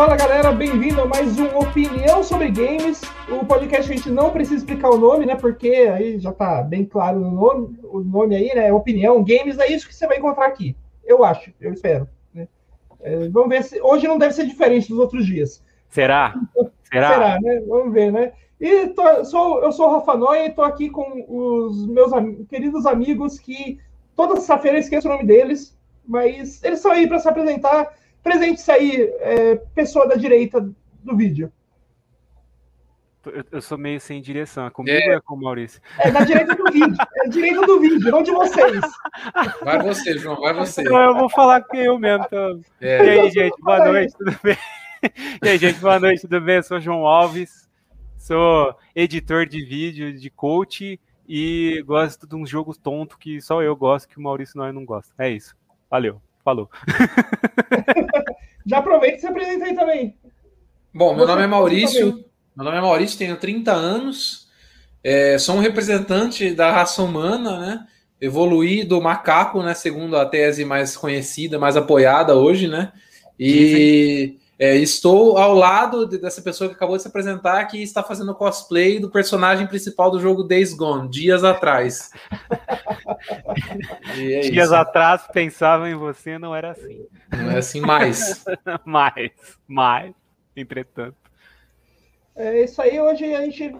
Fala galera, bem-vindo a mais um Opinião sobre Games. O podcast a gente não precisa explicar o nome, né? Porque aí já tá bem claro o nome, o nome aí, né? Opinião Games, é isso que você vai encontrar aqui. Eu acho, eu espero. Né? É, vamos ver se. Hoje não deve ser diferente dos outros dias. Será? Será? Será, né? Vamos ver, né? E tô, sou, eu sou o Rafa Noia e estou aqui com os meus am queridos amigos que toda sexta-feira eu esqueço o nome deles, mas eles estão aí para se apresentar Presente-se aí, é, pessoa da direita do vídeo. Eu, eu, sou meio sem direção. É comigo é. ou é com o Maurício? É da direita do vídeo. É da direita do vídeo, não de vocês. Vai você, João, vai você. Não, eu vou falar que eu mesmo. Então... É. E aí, gente, boa noite, tudo bem? E aí, gente, boa noite, tudo bem? Eu sou João Alves, sou editor de vídeo, de coach e gosto de uns jogos tontos que só eu gosto, que o Maurício não, não gosta. É isso. Valeu. Falou. Já aproveita e se apresenta aí também. Bom, meu nome é Maurício. Meu nome é Maurício, tenho 30 anos. É, sou um representante da raça humana, né? Evoluí do macaco, né? Segundo a tese mais conhecida, mais apoiada hoje, né? E é, estou ao lado dessa pessoa que acabou de se apresentar, que está fazendo cosplay do personagem principal do jogo Days Gone, dias atrás. é dias isso. atrás pensava em você, não era assim. Não é assim mais. mais, mais, entretanto. É isso aí, hoje a gente.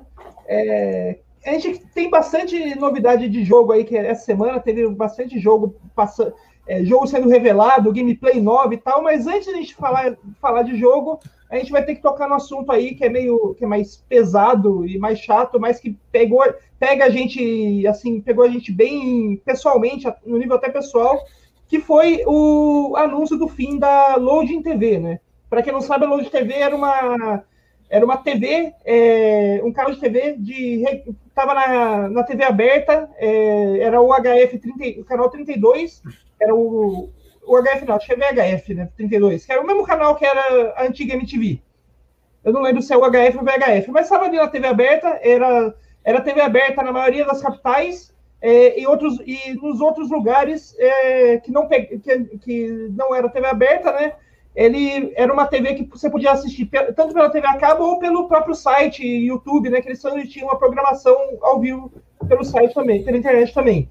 É, a gente tem bastante novidade de jogo aí, que essa semana teve bastante jogo passando é, jogo sendo revelado, gameplay nova e tal, mas antes de a gente falar, falar de jogo, a gente vai ter que tocar no assunto aí que é meio que é mais pesado e mais chato, mas que pegou, pega a gente, assim, pegou a gente bem pessoalmente, no nível até pessoal, que foi o anúncio do fim da Loading TV, né? Para quem não sabe, a Loading TV era uma era uma TV, é, um canal de TV de estava na, na TV aberta, é, era o HF 30, o canal 32 era o, o HF, não, acho é VHF, né? 32, que era o mesmo canal que era a antiga MTV. Eu não lembro se é o HF ou VHF, mas estava ali na TV aberta, era, era TV aberta na maioria das capitais, é, e, outros, e nos outros lugares é, que, não, que, que não era TV aberta, né? Ele era uma TV que você podia assistir tanto pela TV a cabo ou pelo próprio site, YouTube, né? Que eles tinham uma programação ao vivo pelo site também, pela internet também.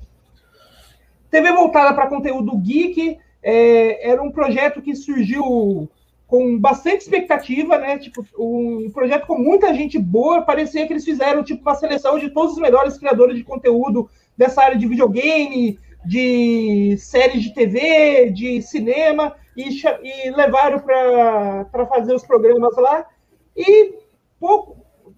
TV voltada para conteúdo geek, é, era um projeto que surgiu com bastante expectativa, né? Tipo, um projeto com muita gente boa. Parecia que eles fizeram tipo uma seleção de todos os melhores criadores de conteúdo dessa área de videogame, de séries de TV, de cinema, e, e levaram para fazer os programas lá. E pouco,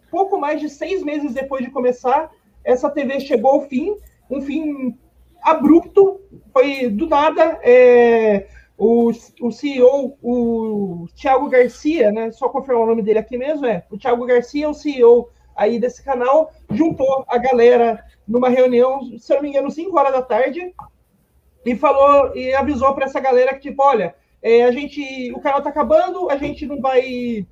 pouco mais de seis meses depois de começar, essa TV chegou ao fim, um fim abrupto, foi do nada. É, o, o CEO, o Thiago Garcia, né? Só confirmar o nome dele aqui mesmo, é. O Thiago Garcia, o CEO aí desse canal, juntou a galera numa reunião, se eu não me engano, 5 horas da tarde, e falou e avisou para essa galera que, tipo, olha, é, a gente. O canal tá acabando, a gente não vai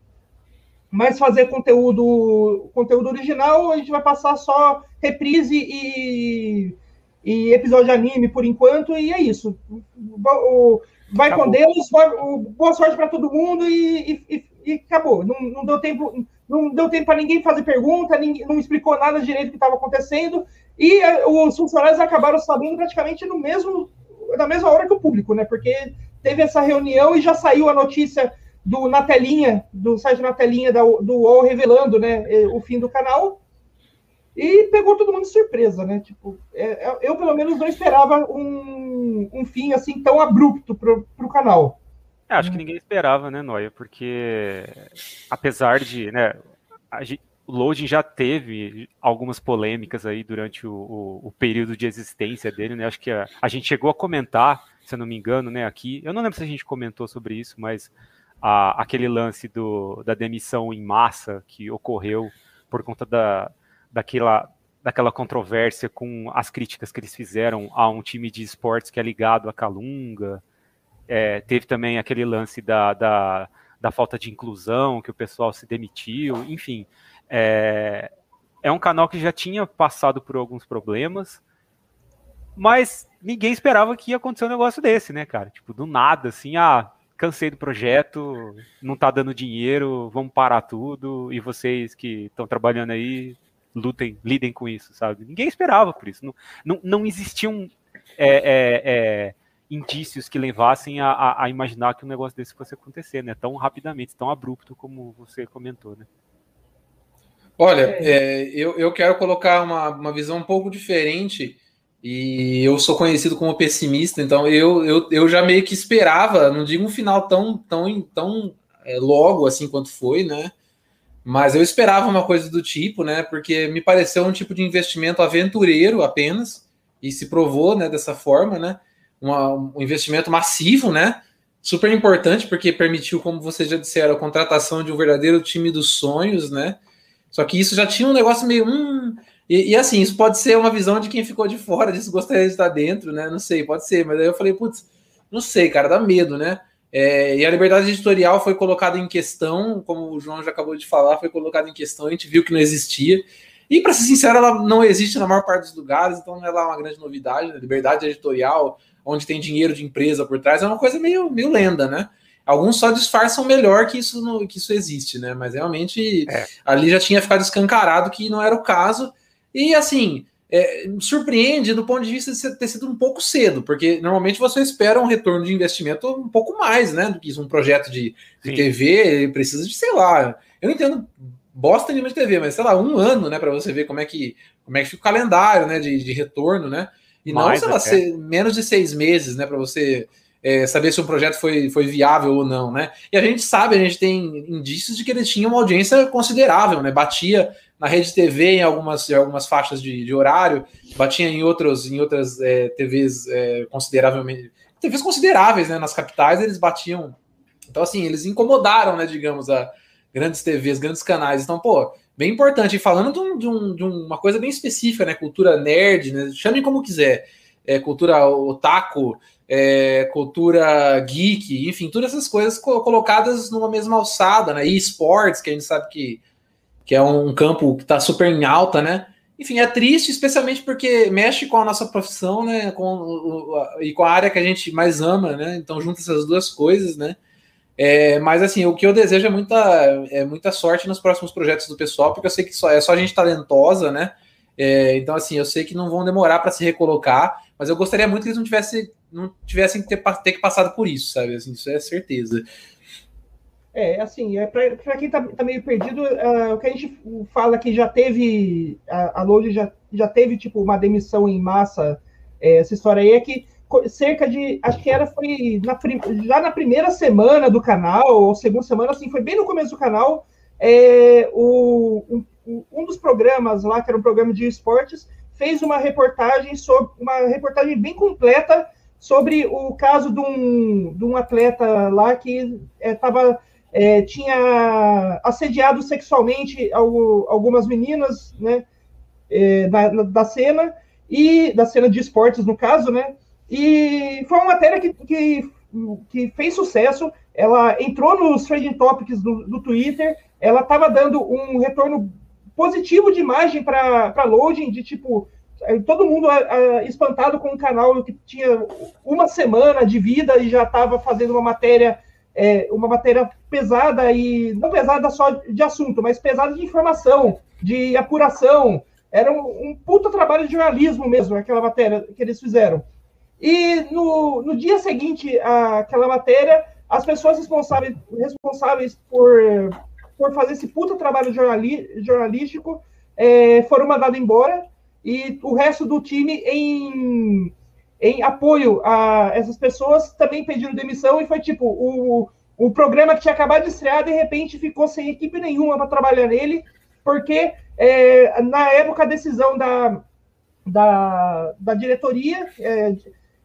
mais fazer conteúdo, conteúdo original, a gente vai passar só reprise e e episódio de anime por enquanto, e é isso. O, vai acabou. com Deus, o, boa sorte para todo mundo e, e, e acabou. Não, não, deu tempo, não deu tempo para ninguém fazer pergunta, ninguém, não explicou nada direito do que estava acontecendo, e a, os funcionários acabaram sabendo praticamente no mesmo, na mesma hora que o público, né? Porque teve essa reunião e já saiu a notícia do na telinha, do site na telinha da, do UOL revelando né, o fim do canal. E pegou todo mundo de surpresa, né? Tipo, é, é, eu pelo menos não esperava um, um fim assim tão abrupto pro, pro canal. É, acho que ninguém esperava, né, Noia? Porque apesar de, né, gente, o Loading já teve algumas polêmicas aí durante o, o, o, período de existência dele, né? Acho que a, a, gente chegou a comentar, se eu não me engano, né, aqui. Eu não lembro se a gente comentou sobre isso, mas a, aquele lance do, da demissão em massa que ocorreu por conta da, daquela, daquela controvérsia com as críticas que eles fizeram a um time de esportes que é ligado a Calunga. É, teve também aquele lance da, da, da, falta de inclusão, que o pessoal se demitiu, enfim. É, é um canal que já tinha passado por alguns problemas, mas ninguém esperava que ia acontecer um negócio desse, né, cara? Tipo, do nada, assim, ah, cansei do projeto, não tá dando dinheiro, vamos parar tudo, e vocês que estão trabalhando aí, lutem, lidem com isso, sabe? Ninguém esperava por isso. Não, não, não existiam é, é, é, indícios que levassem a, a, a, imaginar que um negócio desse fosse acontecer, né? Tão rapidamente, tão abrupto como você comentou, né? Olha, é, eu, eu quero colocar uma, uma visão um pouco diferente e eu sou conhecido como pessimista, então eu, eu, eu já meio que esperava, não digo um final tão, tão, tão é, logo assim quanto foi, né? Mas eu esperava uma coisa do tipo, né? Porque me pareceu um tipo de investimento aventureiro apenas, e se provou né, dessa forma, né? Uma, um investimento massivo, né? Super importante, porque permitiu, como vocês já disseram, a contratação de um verdadeiro time dos sonhos, né? Só que isso já tinha um negócio meio. Hum, e, e, assim, isso pode ser uma visão de quem ficou de fora disso, gostaria de estar dentro, né? Não sei, pode ser. Mas aí eu falei, putz, não sei, cara, dá medo, né? É, e a liberdade editorial foi colocada em questão, como o João já acabou de falar, foi colocada em questão, a gente viu que não existia. E, para ser sincero, ela não existe na maior parte dos lugares, então ela é uma grande novidade. Né? Liberdade editorial, onde tem dinheiro de empresa por trás, é uma coisa meio, meio lenda, né? Alguns só disfarçam melhor que isso, que isso existe, né? Mas realmente é. ali já tinha ficado escancarado que não era o caso. E assim, é, surpreende do ponto de vista de ter sido um pouco cedo, porque normalmente você espera um retorno de investimento um pouco mais, né? Do que isso, um projeto de, de TV precisa de, sei lá, eu não entendo bosta nenhuma de TV, mas sei lá, um ano, né, para você ver como é que como é que fica o calendário, né, de, de retorno, né? E mais, não, sei lá, ser, menos de seis meses, né, para você é, saber se um projeto foi, foi viável ou não, né? E a gente sabe, a gente tem indícios de que ele tinha uma audiência considerável, né? Batia na rede TV em algumas, em algumas faixas de, de horário, batia em, outros, em outras é, TVs é, consideravelmente. TVs consideráveis, né? Nas capitais eles batiam. Então, assim, eles incomodaram, né? Digamos, a grandes TVs, grandes canais. Então, pô, bem importante. E falando de, um, de, um, de uma coisa bem específica, né? Cultura nerd, né? Chame como quiser. É, cultura otaku, é, cultura geek, enfim, todas essas coisas colocadas numa mesma alçada, né? E esportes, que a gente sabe que, que é um campo que está super em alta, né? Enfim, é triste, especialmente porque mexe com a nossa profissão, né? Com, e com a área que a gente mais ama, né? Então, junta essas duas coisas, né? É, mas assim, o que eu desejo é muita, é muita sorte nos próximos projetos do pessoal, porque eu sei que só, é só gente talentosa, né? É, então, assim, eu sei que não vão demorar para se recolocar, mas eu gostaria muito que eles não tivessem, não tivessem que ter, ter que passado por isso, sabe? Assim, isso é certeza. É, assim, é para quem tá, tá, meio perdido, uh, o que a gente fala que já teve, a, a já, já teve, tipo, uma demissão em massa, é, essa história aí é que cerca de, acho que era, foi na, já na primeira semana do canal, ou segunda semana, assim, foi bem no começo do canal, é, o, um, um dos programas lá, que era um programa de esportes, fez uma reportagem sobre uma reportagem bem completa sobre o caso de um, de um atleta lá que estava é, é, tinha assediado sexualmente algumas meninas, né, é, da, da cena e da cena de esportes no caso, né, e foi uma matéria que, que, que fez sucesso. Ela entrou nos trending topics do, do Twitter, ela estava dando um retorno positivo de imagem para loading, de tipo, é, todo mundo espantado com um canal que tinha uma semana de vida e já estava fazendo uma matéria, é, uma matéria pesada e não pesada só de assunto, mas pesada de informação, de apuração. Era um, um puta trabalho de jornalismo mesmo, aquela matéria que eles fizeram. E no, no dia seguinte àquela matéria, as pessoas responsáveis, responsáveis por por fazer esse puta trabalho jornali jornalístico, é, foram mandados embora e o resto do time, em, em apoio a essas pessoas, também pediram demissão e foi tipo o, o programa que tinha acabado de estrear, de repente ficou sem equipe nenhuma para trabalhar nele, porque é, na época a decisão da, da, da diretoria, é,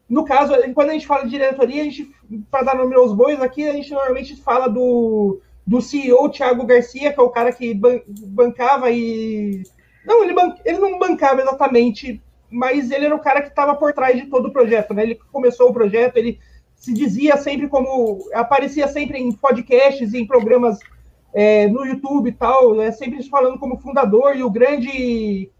no caso, quando a gente fala de diretoria, a gente, para dar nome aos bois aqui, a gente normalmente fala do, do CEO Thiago Garcia, que é o cara que ban bancava e. Não, ele, ban ele não bancava exatamente, mas ele era o cara que estava por trás de todo o projeto, né? Ele começou o projeto, ele se dizia sempre como. aparecia sempre em podcasts, em programas é, no YouTube e tal, né? sempre falando como fundador e o grande.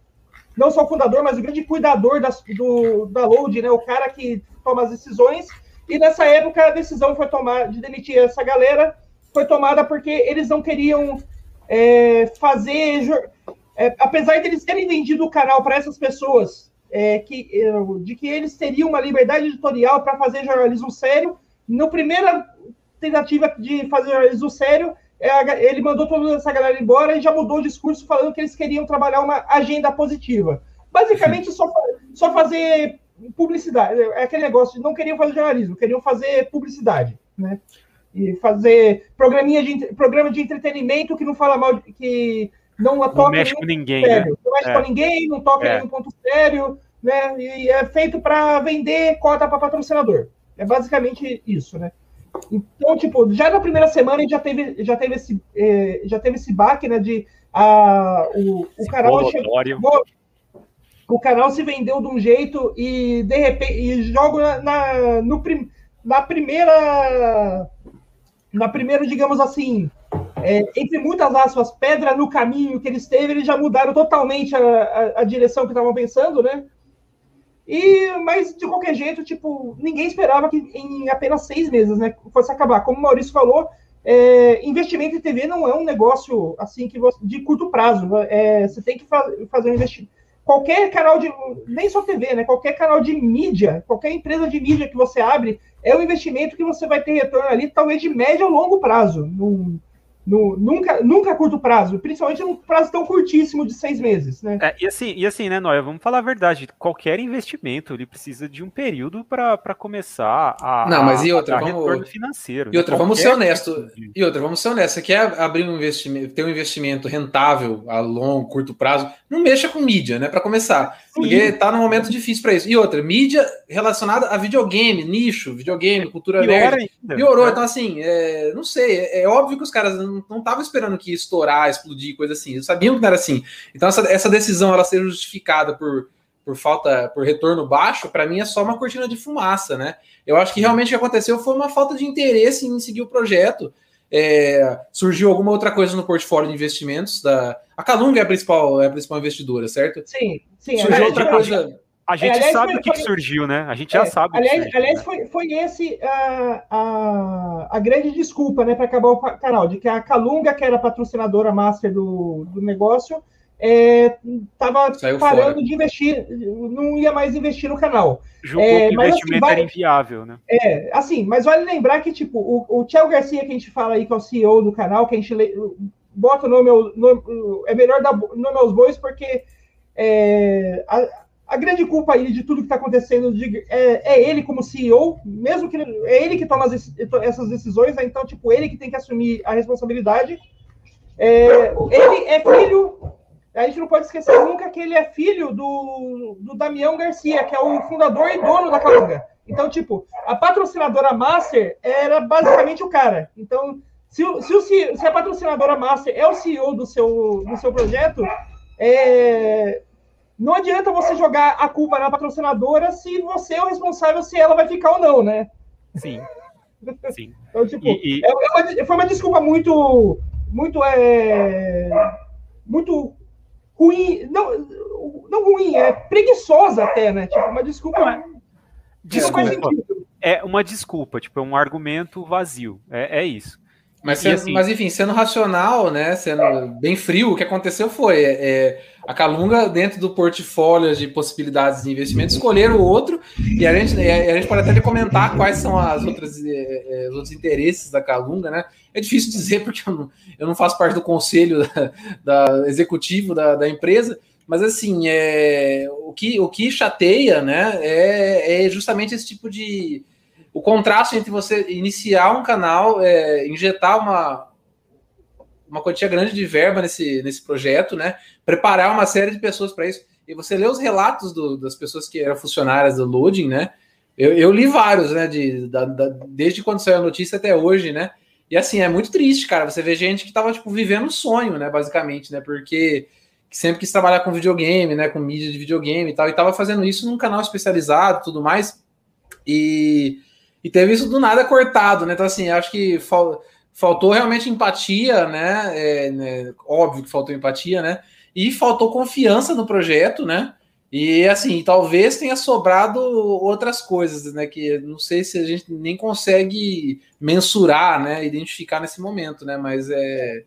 Não só o fundador, mas o grande cuidador das, do, da Load, né? O cara que toma as decisões E nessa época a decisão foi tomada de demitir essa galera foi tomada porque eles não queriam é, fazer. É, apesar de eles terem vendido o canal para essas pessoas, é, que, de que eles teriam uma liberdade editorial para fazer jornalismo sério, no primeira tentativa de fazer jornalismo sério, é, ele mandou toda essa galera embora e já mudou o discurso falando que eles queriam trabalhar uma agenda positiva. Basicamente, só, só fazer publicidade. É aquele negócio não queriam fazer jornalismo, queriam fazer publicidade, né? E fazer programinha de, programa de entretenimento que não fala mal, que não toca não mexe com ninguém, né? sério. Né? Não mexe é. com ninguém, não toca é. nenhum ponto sério, né? E é feito para vender cota para patrocinador. É basicamente isso, né? Então, tipo, já na primeira semana já teve, já teve esse, eh, já teve esse baque, né? De a, o, o canal chegou, o canal se vendeu de um jeito e de repente e jogo na, na, no, na primeira na primeira, digamos assim, é, entre muitas aspas, pedra no caminho que eles teve, eles já mudaram totalmente a, a, a direção que estavam pensando, né? E, mas de qualquer jeito, tipo, ninguém esperava que em apenas seis meses, né, fosse acabar. Como o Maurício falou, é, investimento em TV não é um negócio assim que você, de curto prazo. É, você tem que fa fazer um investimento. Qualquer canal de. Nem só TV, né? Qualquer canal de mídia, qualquer empresa de mídia que você abre, é um investimento que você vai ter retorno ali, talvez de médio a longo prazo. Num, no, nunca, nunca a curto prazo, principalmente num prazo tão curtíssimo de seis meses, né? É, e assim, e assim, né, Noia, vamos falar a verdade. Qualquer investimento ele precisa de um período para começar a. Não, mas e outra, vamos financeiro. E outra, né? vamos ser honestos. E outra, vamos ser honestos. Você quer abrir um investimento, ter um investimento rentável a longo, curto prazo, não mexa com mídia, né? Para começar. Porque tá num momento difícil para isso. E outra, mídia relacionada a videogame, nicho, videogame, cultura nerd, piorou. Então assim, é, não sei. É, é óbvio que os caras não estavam esperando que estourar, explodir, coisa assim. Eles sabiam que não era assim. Então, essa, essa decisão ela ser justificada por, por falta, por retorno baixo, para mim é só uma cortina de fumaça, né? Eu acho que realmente o que aconteceu foi uma falta de interesse em seguir o projeto. É, surgiu alguma outra coisa no portfólio de investimentos da. A Calunga é a principal, é a principal investidora, certo? Sim, sim. Surgiu é, outra coisa. A gente é, aliás, sabe o que, foi, que, surgiu, né? A gente é, já sabe. Aliás, surgiu, aliás né? foi, foi esse a, a, a grande desculpa, né, para acabar o canal, de que a Calunga, que era patrocinadora master do, do negócio, estava é, parando fora. de investir, não ia mais investir no canal. Julgou é, que o investimento assim, vale, era inviável, né? É, assim, mas vale lembrar que, tipo, o, o Thiago Garcia, que a gente fala aí, que é o CEO do canal, que a gente bota o nome, nome é melhor dar nome aos bois, porque é, a, a grande culpa aí de tudo que está acontecendo é, é, ele como CEO, mesmo que é ele que toma as, essas decisões, né? então, tipo, ele que tem que assumir a responsabilidade. É, ele é filho, a gente não pode esquecer nunca que ele é filho do, do Damião Garcia, que é o fundador e dono da Calunga. Então, tipo, a patrocinadora Master era basicamente o cara. Então, se, se, se a patrocinadora Master é o CEO do seu, do seu projeto, é, não adianta você jogar a culpa na patrocinadora se você é o responsável se ela vai ficar ou não, né? Sim. Sim. então, tipo, e, e... É, é uma, foi uma desculpa muito, muito, é, muito ruim, não, não ruim, é preguiçosa até, né? Tipo, uma desculpa. Não, é. Desculpa. É uma desculpa, tipo, é um argumento vazio. É, é isso. Mas, sendo, assim, mas enfim, sendo racional, né? Sendo bem frio, o que aconteceu foi é, é, a Calunga, dentro do portfólio de possibilidades de investimento, escolheram o outro, e a gente, a gente pode até comentar quais são as outras, é, é, os outros interesses da Calunga, né? É difícil dizer, porque eu não, eu não faço parte do conselho da, da executivo da, da, empresa, mas assim, é, o, que, o que chateia né, é, é justamente esse tipo de o contraste entre você iniciar um canal, é, injetar uma, uma quantia grande de verba nesse, nesse projeto, né? Preparar uma série de pessoas para isso. E você lê os relatos do, das pessoas que eram funcionárias do Loading, né? Eu, eu li vários, né? De, da, da, desde quando saiu a notícia até hoje, né? E assim, é muito triste, cara. Você vê gente que tava, tipo, vivendo um sonho, né? Basicamente, né? Porque sempre quis trabalhar com videogame, né? Com mídia de videogame e tal. E tava fazendo isso num canal especializado tudo mais. E e teve isso do nada cortado, né? Então, assim, acho que fal, faltou realmente empatia, né? É, né? Óbvio que faltou empatia, né? E faltou confiança no projeto, né? E assim, talvez tenha sobrado outras coisas, né? Que não sei se a gente nem consegue mensurar, né? Identificar nesse momento, né? Mas é,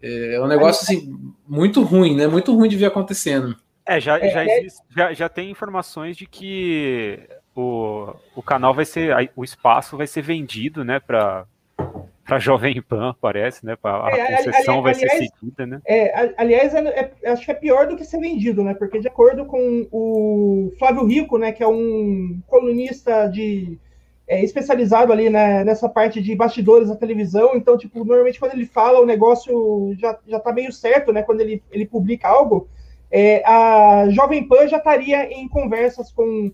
é um negócio assim, muito ruim, né? Muito ruim de ver acontecendo. É, já, já, existe, já, já tem informações de que o, o canal vai ser, o espaço vai ser vendido, né, para para Jovem Pan, parece, né? Pra, a é, concessão vai ser seguida, né? É, aliás, é, é, acho que é pior do que ser vendido, né? Porque de acordo com o Flávio Rico, né, que é um colunista de é, especializado ali né, nessa parte de bastidores da televisão, então, tipo, normalmente quando ele fala, o negócio já, já tá meio certo, né? Quando ele, ele publica algo, é, a Jovem Pan já estaria em conversas com,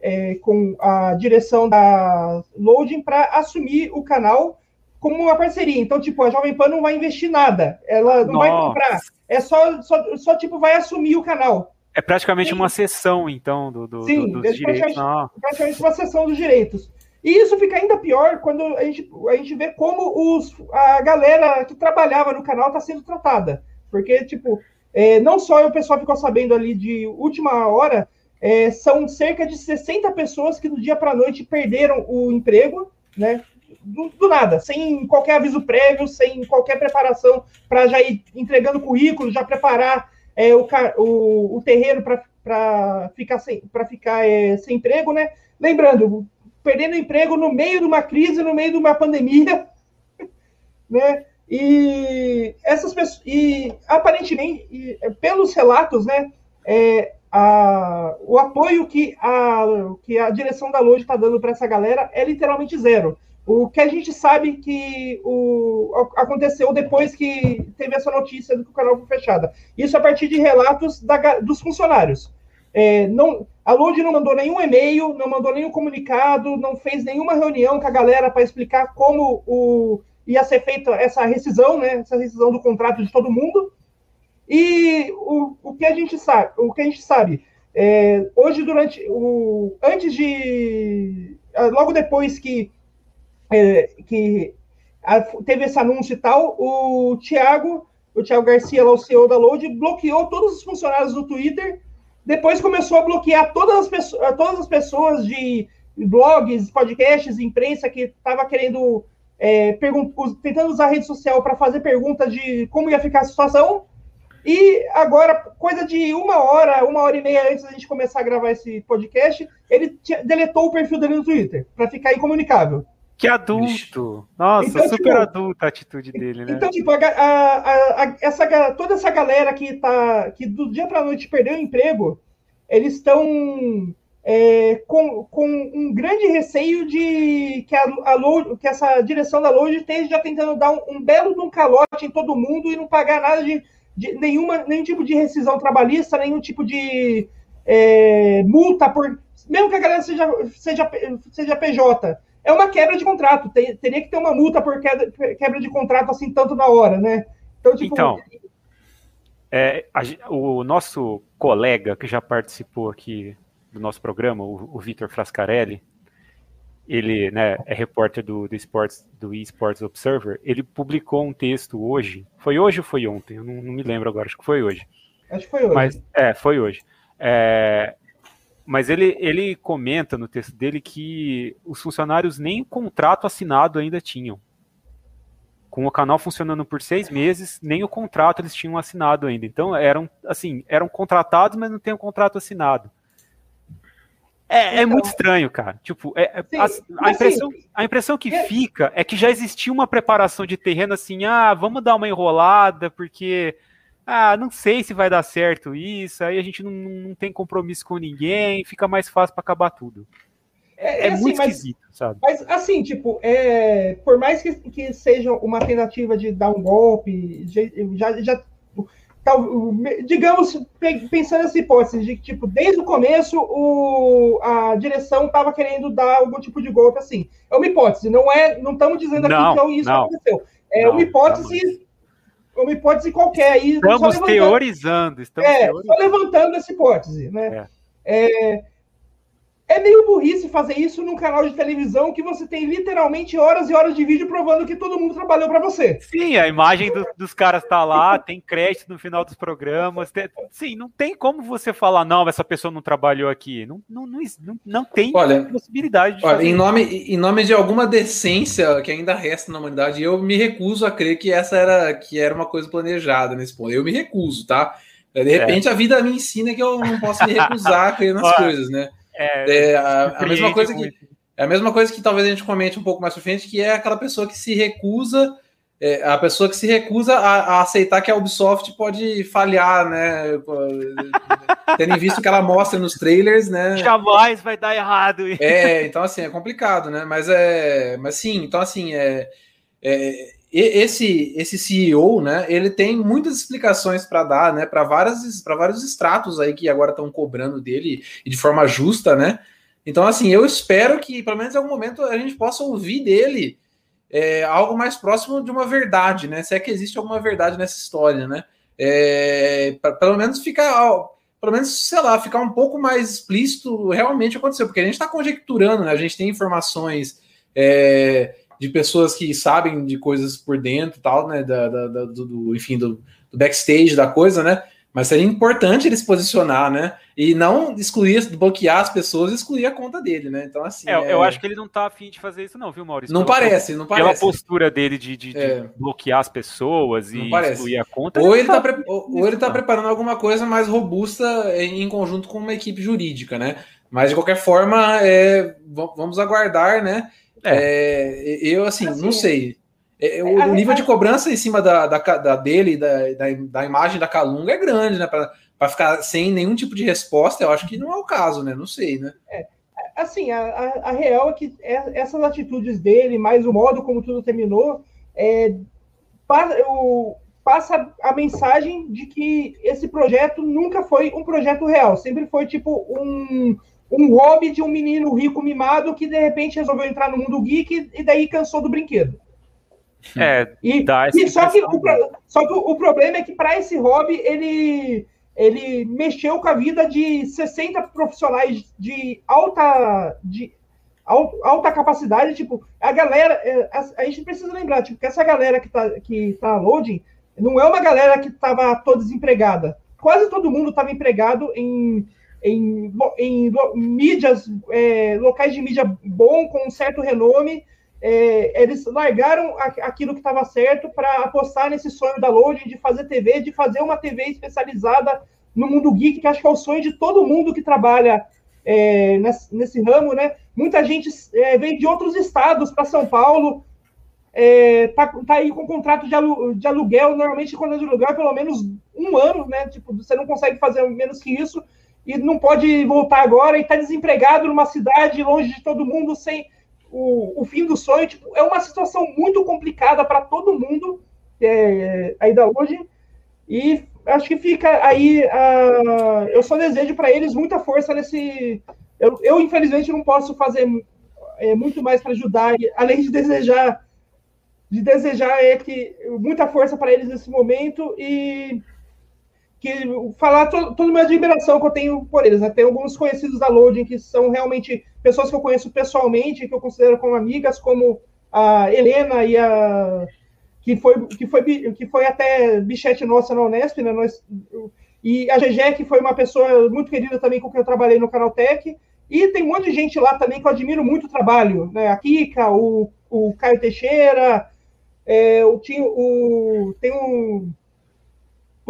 é, com a direção da Loading para assumir o canal como uma parceria. Então, tipo, a Jovem Pan não vai investir nada. Ela não Nossa. vai comprar. É só, só, só, tipo, vai assumir o canal. É praticamente Sim. uma sessão, então, do, do, Sim, do, dos é direitos. Praticamente, praticamente uma sessão dos direitos. E isso fica ainda pior quando a gente, a gente vê como os, a galera que trabalhava no canal está sendo tratada. Porque, tipo, é, não só o pessoal ficou sabendo ali de última hora, é, são cerca de 60 pessoas que do dia para a noite perderam o emprego, né? do, do, nada, sem qualquer aviso prévio, sem qualquer preparação para já ir entregando currículo, já preparar é, o, o, o terreno para ficar, sem, ficar é, sem emprego, né? Lembrando, perdendo emprego no meio de uma crise, no meio de uma pandemia, né? E essas pessoas, e aparentemente, e, pelos relatos, né, é, a, o apoio que a, que a direção da Loja está dando para essa galera é literalmente zero. O que a gente sabe que o, aconteceu depois que teve essa notícia do que o canal foi fechado. Isso a partir de relatos da, dos funcionários. É, não, a Lud não mandou nenhum e-mail, não mandou nenhum comunicado, não fez nenhuma reunião com a galera para explicar como o, ia ser feita essa rescisão, né, essa rescisão do contrato de todo mundo. E o, o que a gente sabe, o que a gente sabe, é, hoje durante o antes de logo depois que é, que a, teve esse anúncio e tal, o Thiago, o Thiago Garcia, lá, o CEO da Load, bloqueou todos os funcionários do Twitter, depois começou a bloquear todas as, pessoas, todas as pessoas de blogs, podcasts, imprensa que estava querendo é, tentando usar a rede social para fazer perguntas de como ia ficar a situação. E agora, coisa de uma hora, uma hora e meia antes da gente começar a gravar esse podcast, ele deletou o perfil dele no Twitter para ficar incomunicável. Que adulto! Nossa, então, super tipo, adulta a atitude dele, né? Então, tipo, a, a, a, essa, toda essa galera que tá. que do dia pra noite perdeu o emprego, eles estão é, com, com um grande receio de que, a, a que essa direção da Load esteja tentando dar um, um belo de um calote em todo mundo e não pagar nada de, de nenhuma, nenhum tipo de rescisão trabalhista, nenhum tipo de é, multa por. Mesmo que a galera seja, seja, seja PJ é uma quebra de contrato. Tem, teria que ter uma multa por quebra, quebra, de contrato assim tanto na hora, né? Então, tipo, então é, a, o nosso colega que já participou aqui do nosso programa, o, o Vitor Frascarelli, ele né, é repórter do, do, Sports, do eSports Observer, ele publicou um texto hoje, foi hoje ou foi ontem? Eu não, não me lembro agora, acho que foi hoje. Acho que foi hoje. Mas, é, foi hoje. É, mas ele, ele comenta no texto dele que os funcionários nem contrato assinado ainda tinham. Com o canal funcionando por seis meses, nem o contrato eles tinham assinado ainda. Então eram assim, eram contratados, mas não tem o um contrato assinado. É, é então, é, muito estranho, cara. Tipo, é, é sim, a, a, impressão, a impressão que é, fica é que já existia uma preparação de terreno assim, ah, vamos dar uma enrolada, porque ah, não sei se vai dar certo isso, aí a gente não, não tem compromisso com ninguém, fica mais fácil para acabar tudo. É, é, é assim, muito mas, esquisito, sabe? Mas assim, tipo, é, por mais que, que seja uma tentativa de dar um golpe, já, já tal, digamos, pensando nessa hipótese de que, tipo, desde o começo o, a direção estava querendo dar algum tipo de golpe assim. É uma hipótese, não é, não estamos dizendo aqui não, que isso não, aconteceu. É não, uma hipótese uma hipótese qualquer aí. Estamos teorizando. Estamos é, teorizando. só levantando essa hipótese, né? É. é. É, meio burrice fazer isso num canal de televisão que você tem literalmente horas e horas de vídeo provando que todo mundo trabalhou para você. Sim, a imagem do, dos caras tá lá, tem crédito no final dos programas. Tem, sim, não tem como você falar, não, essa pessoa não trabalhou aqui. Não, não, não, não, não tem olha, possibilidade de olha, em nome, em nome de alguma decência que ainda resta na humanidade, eu me recuso a crer que essa era, que era uma coisa planejada nesse ponto. Eu me recuso, tá? De repente é. a vida me ensina que eu não posso me recusar a crer nas coisas, né? É, é a, a, mesma coisa que é a mesma coisa que talvez a gente comente um pouco mais pra frente, que é aquela pessoa que se recusa, é, a pessoa que se recusa a, a, aceitar que a Ubisoft pode falhar, né? Tendo visto que ela mostra nos trailers, né? Jamais vai dar errado. É, então assim, é complicado, né? Mas é. Mas sim, então assim, é, é esse esse CEO, né, ele tem muitas explicações para dar, né, para várias para vários estratos aí que agora estão cobrando dele e de forma justa, né? Então assim, eu espero que pelo menos em algum momento a gente possa ouvir dele é, algo mais próximo de uma verdade, né? Se é que existe alguma verdade nessa história, né? É, pra, pelo menos ficar pelo menos, sei lá, ficar um pouco mais explícito realmente aconteceu, porque a gente está conjecturando, né? A gente tem informações é, de pessoas que sabem de coisas por dentro e tal, né? Da, da, da do, enfim, do, do, backstage da coisa, né? Mas seria importante ele se posicionar, né? E não excluir, bloquear as pessoas e excluir a conta dele, né? Então, assim. É, é... Eu acho que ele não tá afim de fazer isso, não, viu, Maurício? Não pela, parece, não parece. Pela postura dele de, de, é. de bloquear as pessoas e excluir a conta. Ou ele, tá, tá ou, ou ele tá preparando alguma coisa mais robusta em conjunto com uma equipe jurídica, né? Mas de qualquer forma, é, vamos aguardar, né? É. é eu, assim, assim, não sei. É, é, o, nível de cobrança em cima da, da, da dele, da, da, da, imagem da Calunga é grande, né? Para ficar sem nenhum tipo de resposta, eu acho que não é o caso, né? Não sei, né? É, assim, a, a, a real é que essas atitudes dele, mais o modo como tudo terminou, é, o, passa a mensagem de que esse projeto nunca foi um projeto real, sempre foi tipo um, um hobby de um menino rico mimado que de repente resolveu entrar no mundo geek e daí cansou do brinquedo. É, e, e só, que o, só que o problema é que para esse hobby ele, ele mexeu com a vida de 60 profissionais de alta, de alta capacidade. Tipo, a galera, é, a, a gente precisa lembrar tipo, que essa galera que está que tá loading não é uma galera que estava toda desempregada. Quase todo mundo estava empregado em em, em mídias, é, locais de mídia bom, com um certo renome, é, eles largaram aquilo que estava certo para apostar nesse sonho da Loading de fazer TV, de fazer uma TV especializada no mundo geek, que acho que é o sonho de todo mundo que trabalha é, nesse, nesse, ramo, né? Muita gente é, vem de outros estados para São Paulo, é, tá, tá, aí com contrato de, alu, de aluguel, normalmente quando é de aluguel é pelo menos um ano, né? Tipo, você não consegue fazer menos que isso, e não pode voltar agora e está desempregado numa cidade longe de todo mundo, sem o, o fim do sonho. Tipo, é uma situação muito complicada para todo mundo é, ainda hoje. E acho que fica aí. Uh, eu só desejo para eles muita força nesse. Eu, eu infelizmente, não posso fazer é, muito mais para ajudar, além de desejar. De desejar é que muita força para eles nesse momento e que falar to, toda minha admiração que eu tenho por eles. Né? Tem alguns conhecidos da Loading que são realmente pessoas que eu conheço pessoalmente, que eu considero como amigas, como a Helena e a que foi que foi que foi até bichete nossa na Unesp, né? Nós, e a GG, que foi uma pessoa muito querida também com quem eu trabalhei no Canaltech. E tem um monte de gente lá também que eu admiro muito o trabalho, né? A Kika, o, o Caio Teixeira, é, o, o, tem um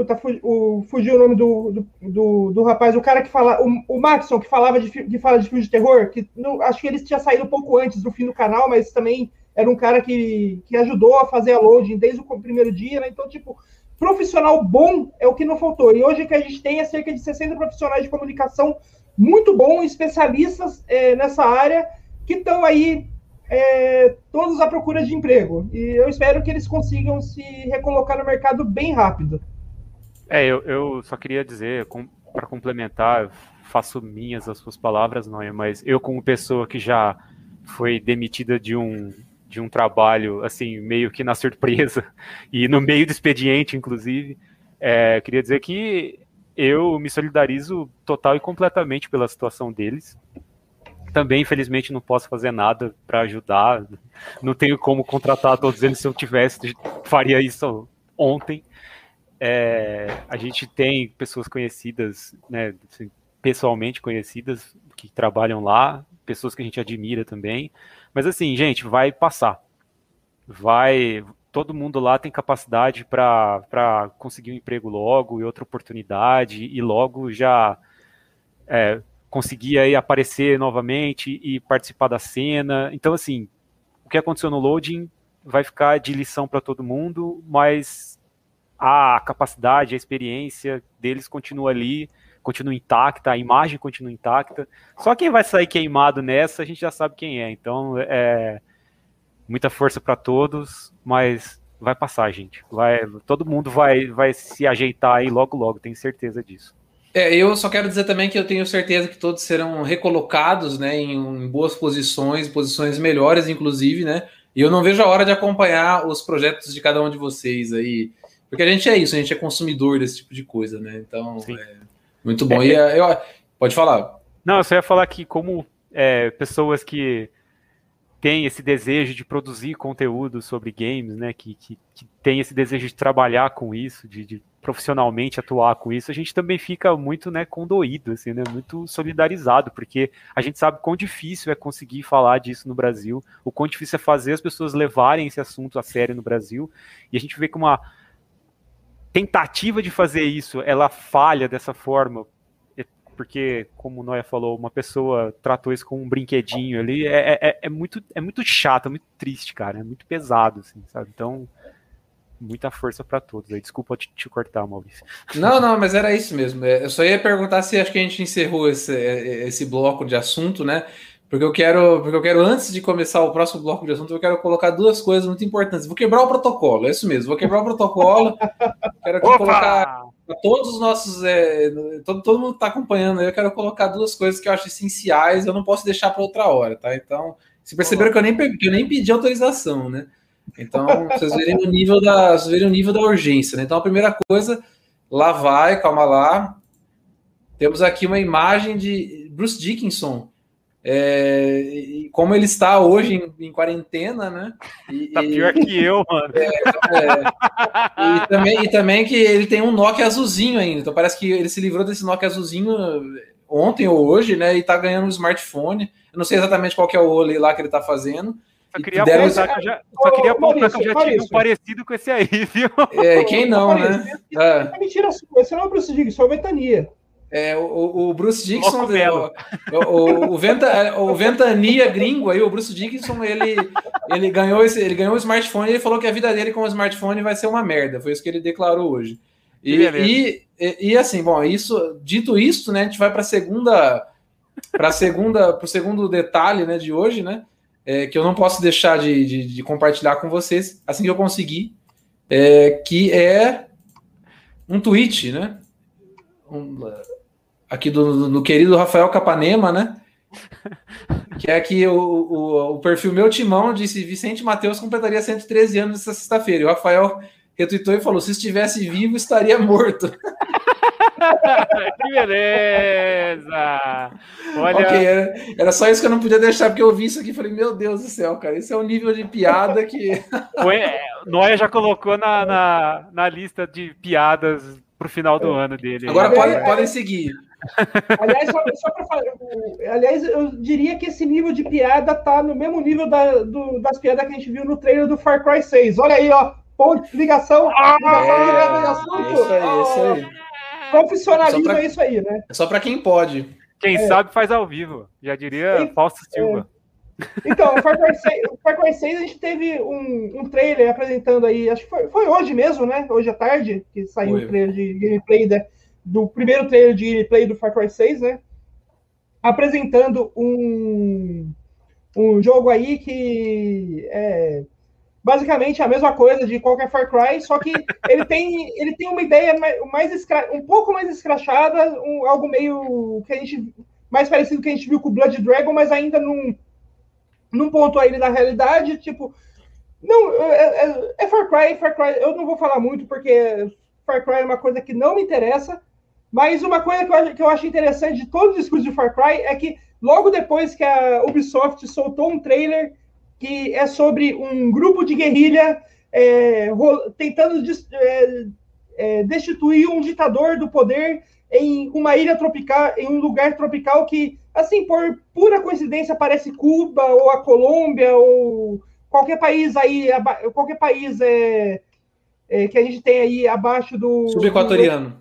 Puta, o, fugiu o nome do, do, do, do, rapaz, o cara que fala, o, o Maxson, que falava de, que fala de filme de terror, que não, acho que ele tinha saído um pouco antes do fim do canal, mas também era um cara que, que ajudou a fazer a loading desde o primeiro dia, né? Então, tipo, profissional bom é o que não faltou. E hoje que a gente tem é cerca de 60 profissionais de comunicação muito bons, especialistas é, nessa área, que estão aí é, todos à procura de emprego. E eu espero que eles consigam se recolocar no mercado bem rápido. É, eu, eu só queria dizer, com, para complementar, faço minhas as suas palavras, Noia, mas eu, como pessoa que já foi demitida de um, de um trabalho, assim, meio que na surpresa, e no meio do expediente, inclusive, é, queria dizer que eu me solidarizo total e completamente pela situação deles. Também, infelizmente, não posso fazer nada para ajudar. Não tenho como contratar todos eles. Se eu tivesse, faria isso ontem. É, a gente tem pessoas conhecidas, né, assim, pessoalmente conhecidas, que trabalham lá, pessoas que a gente admira também. Mas assim, gente, vai passar. Vai. Todo mundo lá tem capacidade para conseguir um emprego logo e outra oportunidade, e logo já é, conseguir aí aparecer novamente e participar da cena. Então, assim, o que aconteceu no loading vai ficar de lição para todo mundo, mas a capacidade, a experiência deles continua ali, continua intacta, a imagem continua intacta. Só quem vai sair queimado nessa, a gente já sabe quem é. Então, é muita força para todos, mas vai passar, gente. Vai, todo mundo vai, vai se ajeitar aí logo, logo, tenho certeza disso. É, eu só quero dizer também que eu tenho certeza que todos serão recolocados, né, em, em, boas posições, posições melhores, inclusive, né? E eu não vejo a hora de acompanhar os projetos de cada um de vocês aí, porque a gente é isso, a gente é consumidor desse tipo de coisa, né? Então, é, muito bom. É, e é, eu, pode falar. Não, eu só ia falar que como é, pessoas que têm esse desejo de produzir conteúdo sobre games, né, que, que, que tem esse desejo de trabalhar com isso, de, de profissionalmente atuar com isso, a gente também fica muito, né, condoído, assim, né, muito solidarizado, porque a gente sabe quão difícil é conseguir falar disso no Brasil, o quão difícil é fazer as pessoas levarem esse assunto a sério no Brasil, e a gente vê que uma tentativa de fazer isso, ela falha dessa forma, é, porque, como o Noia falou, uma pessoa tratou isso com um brinquedinho ali, é, é, é muito, é muito chato, é muito triste, cara, é muito pesado, assim, sabe, então muita força para todos. Aí, desculpa te, te, cortar, Maurício. Não, não, mas era isso mesmo. É, eu só ia perguntar se acho que a gente encerrou esse, é, esse bloco de assunto, né? Porque eu quero, porque eu quero, antes de começar o próximo bloco de assunto, eu quero colocar duas coisas muito importantes. Vou quebrar o protocolo, é isso mesmo, vou quebrar o protocolo. quero colocar para todos os nossos. É, todo, todo mundo está acompanhando, eu quero colocar duas coisas que eu acho essenciais, eu não posso deixar para outra hora, tá? Então, se perceberam que eu nem, que eu nem pedi autorização, né? Então, vocês verem o nível da, vocês verem o nível da urgência, né? Então, a primeira coisa, lá vai, calma lá. Temos aqui uma imagem de Bruce Dickinson, é, como ele está hoje em, em quarentena, né? E, tá pior que eu, mano. É, é, e, também, e também que ele tem um Nokia azulzinho ainda. Então parece que ele se livrou desse Nokia azulzinho ontem ou hoje, né? E tá ganhando um smartphone. Eu não sei exatamente qual que é o rolê lá que ele tá fazendo. Só queria deram... apontar que eu já, só queria apontar que eu já tive um parecido com esse aí, viu? É, quem não, né? É. Mentira, esse não é o Bruce Dickinson, é o Ventania. É, o, o Bruce Dickinson, o, o, o, Venta, o Ventania gringo aí, o Bruce Dickinson, ele, ele, ganhou esse, ele ganhou o smartphone e ele falou que a vida dele com o smartphone vai ser uma merda. Foi isso que ele declarou hoje. E, e, e, e, assim, bom, isso, dito isso, né, a gente vai para a segunda, para segunda, para o segundo detalhe, né, de hoje, né, é, que eu não posso deixar de, de, de, compartilhar com vocês assim que eu conseguir, é, que é um tweet, né? Um, aqui do, do, querido Rafael Capanema, né? Que é que o, o, o, perfil Meu Timão disse Vicente Matheus completaria 113 anos essa sexta-feira. E o Rafael retweetou e falou: se estivesse vivo, estaria morto. que beleza! Olha... Ok, era, era, só isso que eu não podia deixar, porque eu vi isso aqui e falei, meu Deus do céu, cara, isso é um nível de piada que. Noia já colocou na, na, na lista de piadas pro final do é. ano dele. Agora podem, podem seguir. Aliás, só, só para falar, aliás, eu diria que esse nível de piada tá no mesmo nível da, do, das piadas que a gente viu no trailer do Far Cry 6. Olha aí, ó, ponto, ligação, ah, é, assunto. Isso aí, isso aí. Profissionalismo pra, é isso aí, né? É só para quem pode. Quem é. sabe faz ao vivo. Já diria e, Fausto Silva. É. Então, o Far, Cry 6, o Far Cry 6 a gente teve um, um trailer apresentando aí, acho que foi, foi hoje mesmo, né? Hoje à tarde, que saiu o trailer de gameplay né? Do primeiro trailer de gameplay do Far Cry 6, né? Apresentando um, um jogo aí que é basicamente a mesma coisa de qualquer Far Cry, só que ele tem, ele tem uma ideia mais, escra... um pouco mais escrachada, um, algo meio que a gente mais parecido com que a gente viu com Blood Dragon, mas ainda num, num ponto aí da realidade, tipo, não, é, é, é, Far Cry, Far Cry, eu não vou falar muito porque Far Cry é uma coisa que não me interessa, mas uma coisa que eu acho, que eu acho interessante de todos os discursos de Far Cry é que logo depois que a Ubisoft soltou um trailer que é sobre um grupo de guerrilha é, tentando é, é, destituir um ditador do poder em uma ilha tropical, em um lugar tropical que, assim, por pura coincidência, parece Cuba ou a Colômbia ou qualquer país aí, qualquer país é, é que a gente tem aí abaixo do subequatoriano,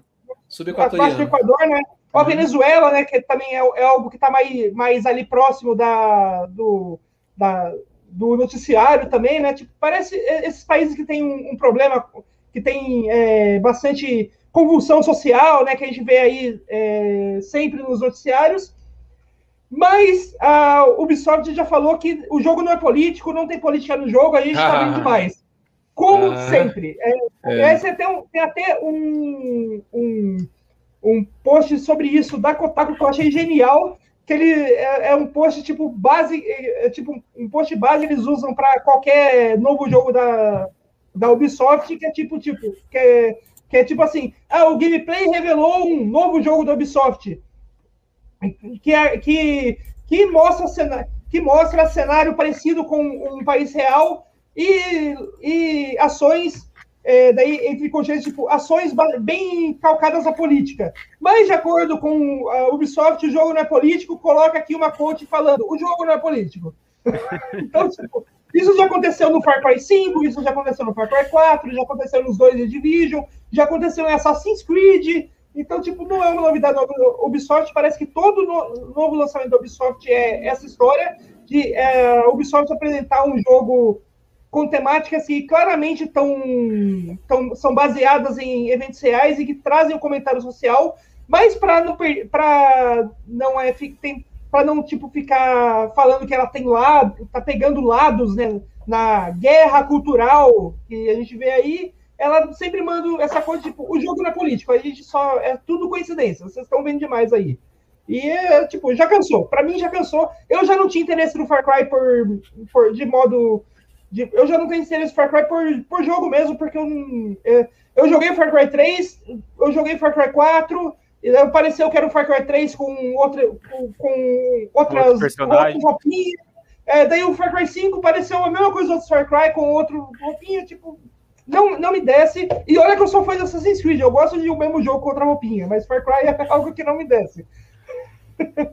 subequatoriano, abaixo do Equador, né? Ou a uhum. Venezuela, né? Que também é, é algo que está mais, mais ali próximo da, do, da, do noticiário também, né? Tipo, parece esses países que têm um, um problema, que tem é, bastante convulsão social, né? Que a gente vê aí é, sempre nos noticiários. Mas a Ubisoft já falou que o jogo não é político, não tem política no jogo, a gente está ah. vendo demais. Como ah. sempre. É, é. Tem, um, tem, até um, um, um post sobre isso da Kotaku que eu achei genial, que ele é, é um post tipo base, é, é tipo um post base eles usam para qualquer novo jogo da, da Ubisoft, que é tipo, tipo, que é, que é tipo assim, ah, o gameplay revelou um novo jogo da Ubisoft. Que, é, que, que, mostra cenário, que mostra cenário parecido com um país real e, e ações é, daí entre concheiros, tipo, ações bem calcadas à política. Mas, de acordo com a Ubisoft, o jogo não é político, coloca aqui uma coach falando, o jogo não é político. então, tipo, isso já aconteceu no Far Cry 5, isso já aconteceu no Far Cry 4, já aconteceu nos dois de Division, já aconteceu em Assassin's Creed. Então, tipo, não é uma novidade da Ubisoft. Parece que todo no, novo lançamento da Ubisoft é essa história de é, a Ubisoft apresentar um jogo com temáticas que claramente tão, tão, são baseadas em eventos reais e que trazem o comentário social, mas para não para não é para não tipo ficar falando que ela tem lado, tá pegando lados né, na guerra cultural que a gente vê aí, ela sempre manda essa coisa tipo, o jogo não é político, a gente só é tudo coincidência, vocês estão vendo demais aí. E, tipo, já cansou. Para mim, já cansou. Eu já não tinha interesse no Far Cry por, por de modo de, eu já não tenho interesse em Far Cry por, por jogo mesmo, porque eu, eu, eu joguei Far Cry 3, eu joguei Far Cry 4, e aí pareceu que era o Far Cry 3 com, outra, com, com outras, roupinhas. É, daí o Far Cry 5 pareceu a mesma coisa do outro Far Cry com outro roupinha, tipo, não, não me desce. E olha que eu sou fã de Assassin's Creed, eu gosto de o mesmo jogo com outra roupinha, mas Far Cry é algo que não me desce.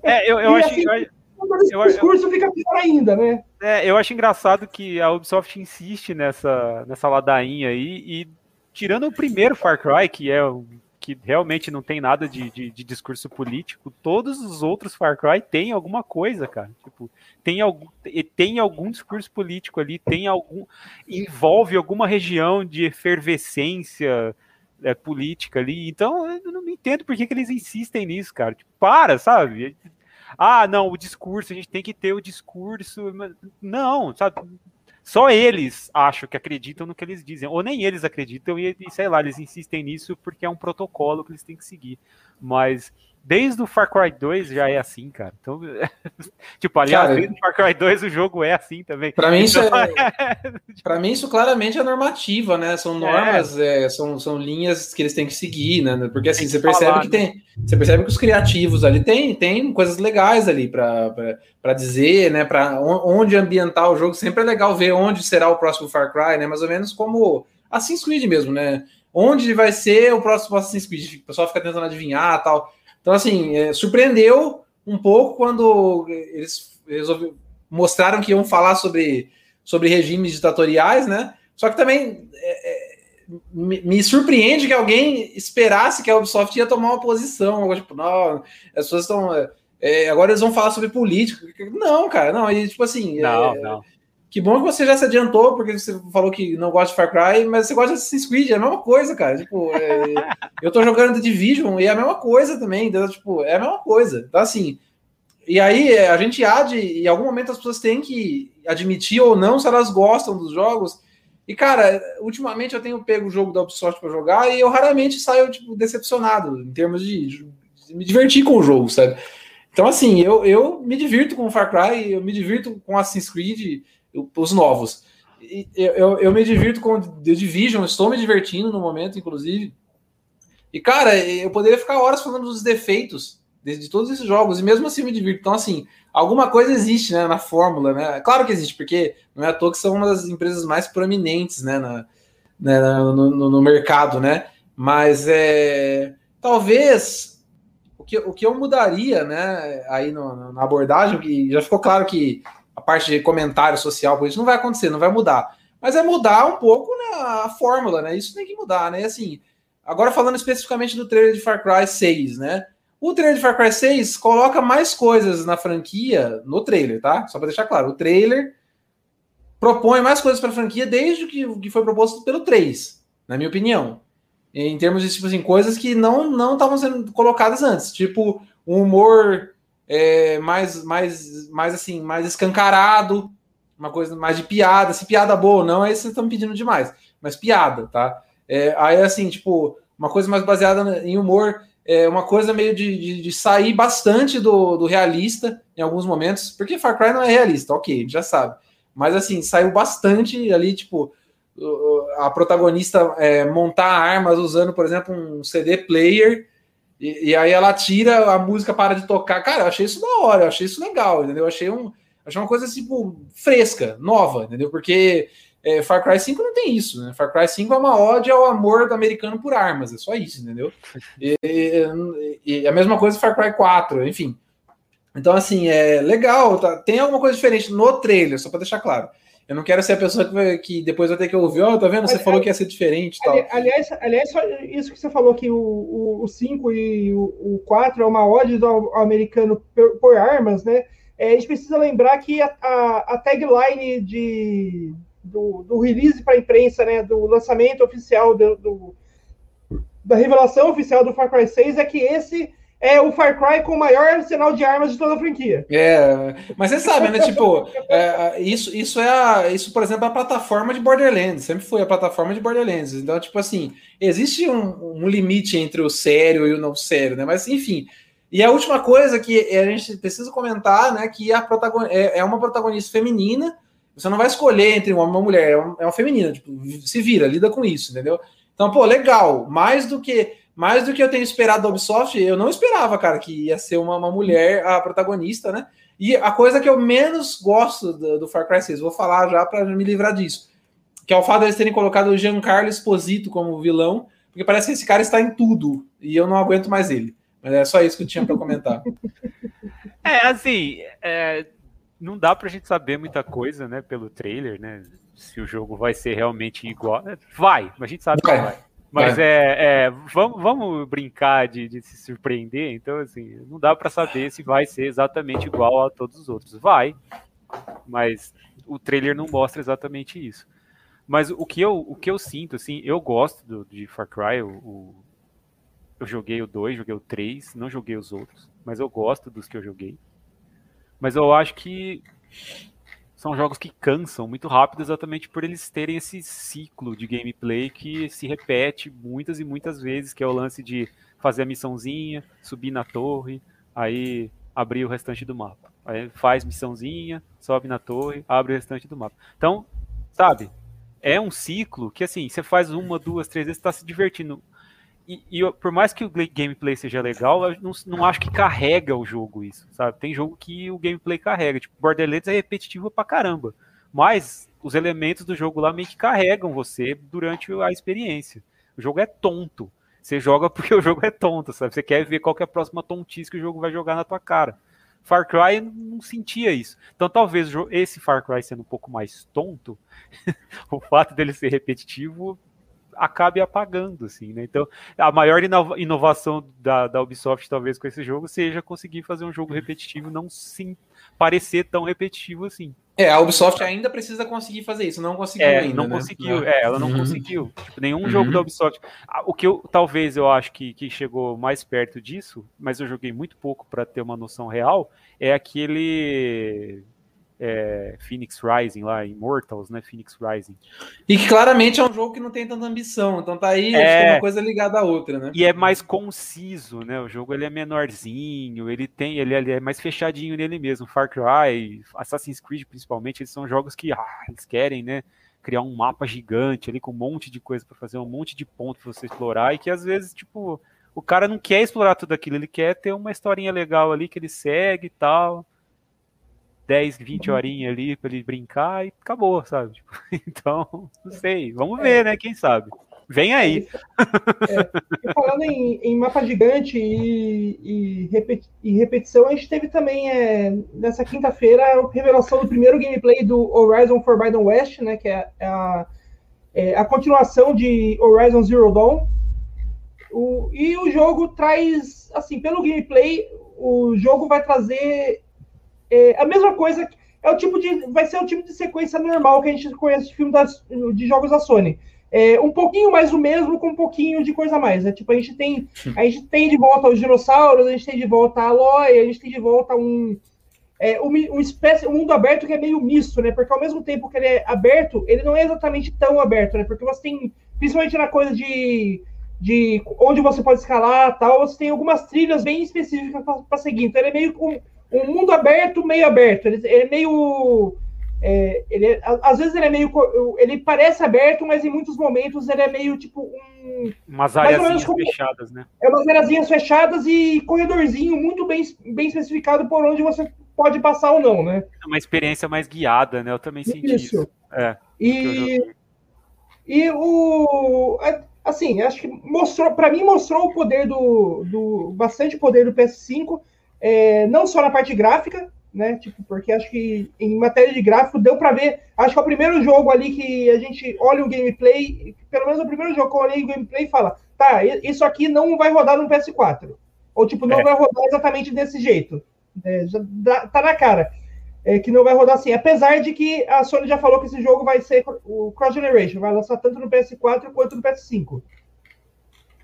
É, eu, eu acho assim, que o discurso fica pior ainda, né? É, eu acho engraçado que a Ubisoft insiste nessa, nessa ladainha aí, e tirando o primeiro Far Cry, que é que realmente não tem nada de, de, de, discurso político, todos os outros Far Cry têm alguma coisa, cara. Tipo, tem algum, tem algum discurso político ali, tem algum. envolve alguma região de efervescência é, política ali. Então, eu não entendo por que, que eles insistem nisso, cara. Tipo, para, sabe? Ah, não, o discurso, a gente tem que ter o discurso. Não, sabe? Só eles acham que acreditam no que eles dizem, ou nem eles acreditam, e, sei lá, eles insistem nisso porque é um protocolo que eles têm que seguir. Mas Desde o Far Cry 2 já é assim, cara. Então, tipo, aliás, cara, desde o Far Cry 2 o jogo é assim também. Para mim, isso então, é, para mim isso claramente é normativa, né? São é. normas, é. É, são, são linhas que eles têm que seguir, né? Porque assim, você percebe falar, que né? tem, você percebe que os criativos ali tem, tem coisas legais ali para dizer, né? Para onde ambientar o jogo. Sempre é legal ver onde será o próximo Far Cry, né? Mais ou menos como Assassin's Creed mesmo, né? Onde vai ser o próximo Assassin's Creed? O pessoal fica tentando adivinhar, tal. Então, assim, é, surpreendeu um pouco quando eles mostraram que iam falar sobre, sobre regimes ditatoriais, né? Só que também é, é, me, me, surpreende que alguém esperasse que a Ubisoft ia tomar uma posição. Tipo, não, as pessoas estão. É, agora eles vão falar sobre política. Não, cara, não. E, tipo assim. Não, é, não. Que bom que você já se adiantou, porque você falou que não gosta de Far Cry, mas você gosta de Assassin's Creed, é a mesma coisa, cara. Tipo, é, eu tô jogando The Division e é a mesma coisa também, então, tipo, é a mesma coisa. Então, assim, e aí é, a gente há de, em algum momento as pessoas têm que admitir ou não se elas gostam dos jogos. E, cara, ultimamente eu tenho pego o jogo da Ubisoft para jogar e eu raramente saio, tipo, decepcionado em termos de, de me divertir com o jogo, sabe? Então, assim, eu, eu me divirto com o Far Cry, eu me divirto com Assassin's Creed, os novos. Eu, eu, eu, me divirto com The Division, estou me divertindo no momento, inclusive. E, cara, eu poderia ficar horas falando dos defeitos de, de, todos esses jogos, e mesmo assim me divirto. Então, assim, alguma coisa existe né, na fórmula, né? Claro que existe, porque não é à toa que são uma das empresas mais proeminentes né, na, né, no, no, no mercado, né? Mas é, talvez o que, o que eu mudaria né, aí no, na abordagem, que já ficou claro que parte de comentário social, por isso não vai acontecer, não vai mudar. Mas é mudar um pouco né, a fórmula, né? Isso tem que mudar, né? Assim, agora falando especificamente do trailer de Far Cry 6, né? O trailer de Far Cry 6 coloca mais coisas na franquia no trailer, tá? Só para deixar claro, o trailer propõe mais coisas para a franquia desde que, que foi proposto pelo 3, na minha opinião. Em termos de tipo assim, coisas que não não estavam sendo colocadas antes, tipo um humor é, mais mais mais assim, mais escancarado, uma coisa mais de piada, se piada boa ou não, aí vocês estão pedindo demais, mas piada, tá? É, aí assim, tipo, uma coisa mais baseada em humor é uma coisa meio de, de, de, sair bastante do, do realista em alguns momentos, porque Far Cry não é realista, ok, já sabe. Mas assim, saiu bastante ali, tipo, a protagonista é, montar armas usando, por exemplo, um CD player, e, e, aí ela tira, a música para de tocar. Cara, eu achei isso da hora, eu achei isso legal, entendeu? Eu achei, um, achei uma coisa, tipo, fresca, nova, entendeu? Porque é, Far Cry 5 não tem isso, né? Far Cry 5 é uma ode ao amor do americano por armas, é só isso, entendeu? E, e, e a mesma coisa Far Cry 4, enfim. Então, assim, é legal, tá? tem alguma coisa diferente no trailer, só para deixar claro. Eu não quero ser a pessoa que, vai, que depois vai ter que ouvir, ó, oh, tá vendo? Você falou que ia ser diferente tal. Aliás, aliás, isso que você falou que o, o, 5 e o, o 4 é uma ode do americano por, por armas, né? É, a gente precisa lembrar que a, a, a tagline de, do, do release para a imprensa, né, do lançamento oficial, do, do, da revelação oficial do Far Cry 6, é que esse é o Far Cry com o maior arsenal de armas de toda a franquia. É, mas você sabe, né? Tipo, é, isso, isso é a, isso, por exemplo, é a plataforma de Borderlands. Sempre foi a plataforma de Borderlands. Então, tipo assim, existe um, um limite entre o sério e o não sério, né? Mas enfim. E a última coisa que a gente precisa comentar, né? Que a protagon... é, é uma protagonista feminina você não vai escolher entre um homem e uma mulher, é uma, é uma feminina, tipo, se vira, lida com isso, entendeu? Então, pô, legal. Mais do que mais do que eu tenho esperado da Ubisoft, eu não esperava, cara, que ia ser uma, uma mulher a protagonista, né? E a coisa que eu menos gosto do, do Far Cry 6, vou falar já para me livrar disso, que é o fato de eles terem colocado o Giancarlo Esposito como vilão, porque parece que esse cara está em tudo e eu não aguento mais ele. Mas é só isso que eu tinha para comentar. É, assim, é, não dá pra gente saber muita coisa, né, pelo trailer, né? Se o jogo vai ser realmente igual. Vai, a gente sabe que vai. Mas é, é, vamos, vamos brincar de, de, se surpreender, então assim, não dá para saber se vai ser exatamente igual a todos os outros. Vai, mas o trailer não mostra exatamente isso. Mas o que eu, o que eu sinto, assim, eu gosto do, de Far Cry, o, o, eu joguei o 2, joguei o 3, não joguei os outros, mas eu gosto dos que eu joguei. Mas eu acho que são jogos que cansam muito rápido exatamente por eles terem esse ciclo de gameplay que se repete muitas e muitas vezes, que é o lance de fazer a missãozinha, subir na torre, aí abrir o restante do mapa. Aí faz missãozinha, sobe na torre, abre o restante do mapa. Então, sabe, é um ciclo que assim, você faz uma, duas, três vezes, está se divertindo e, e, por mais que o gameplay seja legal, eu não, não, acho que carrega o jogo isso, sabe? Tem jogo que o gameplay carrega, tipo, Borderlands é repetitivo pra caramba, mas os elementos do jogo lá meio que carregam você durante a experiência. O jogo é tonto. Você joga porque o jogo é tonto, sabe? Você quer ver qual que é a próxima tontice que o jogo vai jogar na tua cara. Far Cry não sentia isso. Então talvez esse Far Cry sendo um pouco mais tonto, o fato dele ser repetitivo acabe apagando, assim, né? Então, a maior inovação da, da Ubisoft, talvez, com esse jogo, seja conseguir fazer um jogo repetitivo não sim parecer tão repetitivo assim. É, a Ubisoft ainda precisa conseguir fazer isso, não conseguiu é, ainda. Não né? conseguiu, é, ela não uhum. conseguiu. Tipo, nenhum uhum. jogo da Ubisoft. O que eu talvez eu acho que, que chegou mais perto disso, mas eu joguei muito pouco para ter uma noção real, é aquele é, Phoenix Rising lá, Immortals, né? Phoenix Rising. E que claramente é um jogo que não tem tanta ambição, então tá aí é... uma coisa ligada à outra, né? E é mais conciso, né? O jogo ele é menorzinho, ele tem, ele, ele é mais fechadinho nele mesmo. Far Cry, Assassin's Creed principalmente, eles são jogos que ah, eles querem, né? Criar um mapa gigante ali com um monte de coisa para fazer, um monte de ponto para você explorar e que às vezes, tipo, o cara não quer explorar tudo aquilo, ele quer ter uma historinha legal ali que ele segue e tal. 10, 20 horinhas ali para ele brincar e acabou, sabe? Tipo, então, não sei, vamos ver, né? Quem sabe? Vem aí. É, falando em, em, mapa gigante e, e, repeti e, repetição, a gente teve também é, nessa quinta-feira a revelação do primeiro gameplay do Horizon Forbidden West, né? Que é, é a, é a continuação de Horizon Zero Dawn. O, e o jogo traz, assim, pelo gameplay, o jogo vai trazer é, a mesma coisa. É o tipo de. Vai ser o tipo de sequência normal que a gente conhece de filme das, de jogos da Sony. É, um pouquinho mais o mesmo, com um pouquinho de coisa a mais. É, tipo, a gente tem. A gente tem de volta os dinossauros, a gente tem de volta a Aloy, a gente tem de volta um. É, um, um, espécie, um mundo aberto que é meio misto, né? Porque ao mesmo tempo que ele é aberto, ele não é exatamente tão aberto, né? Porque você tem, principalmente na coisa de, de onde você pode escalar tal, você tem algumas trilhas bem específicas para seguir. Então ele é meio um, um mundo aberto, meio aberto. Ele, ele é meio. É, ele, às vezes ele é meio. Ele parece aberto, mas em muitos momentos ele é meio tipo um. Umas áreas fechadas, né? É umas áreas fechadas e corredorzinho muito bem, bem especificado por onde você pode passar ou não, né? É uma experiência mais guiada, né? Eu também senti isso. isso. É, e, e o. Assim, acho que mostrou, para mim, mostrou o poder do, do. bastante poder do PS5 é, não só na parte gráfica, né? Tipo, porque acho que em matéria de gráfico deu para ver. Acho que é o primeiro jogo ali que a gente olha o gameplay, pelo menos o primeiro jogo que eu olhei o gameplay e fala, tá, isso aqui não vai rodar no PS4. Ou tipo, não é. vai rodar exatamente desse jeito. É, já dá, tá na cara. É, que não vai rodar assim. Apesar de que a Sony já falou que esse jogo vai ser o Cross Generation, vai lançar tanto no PS4 quanto no PS5.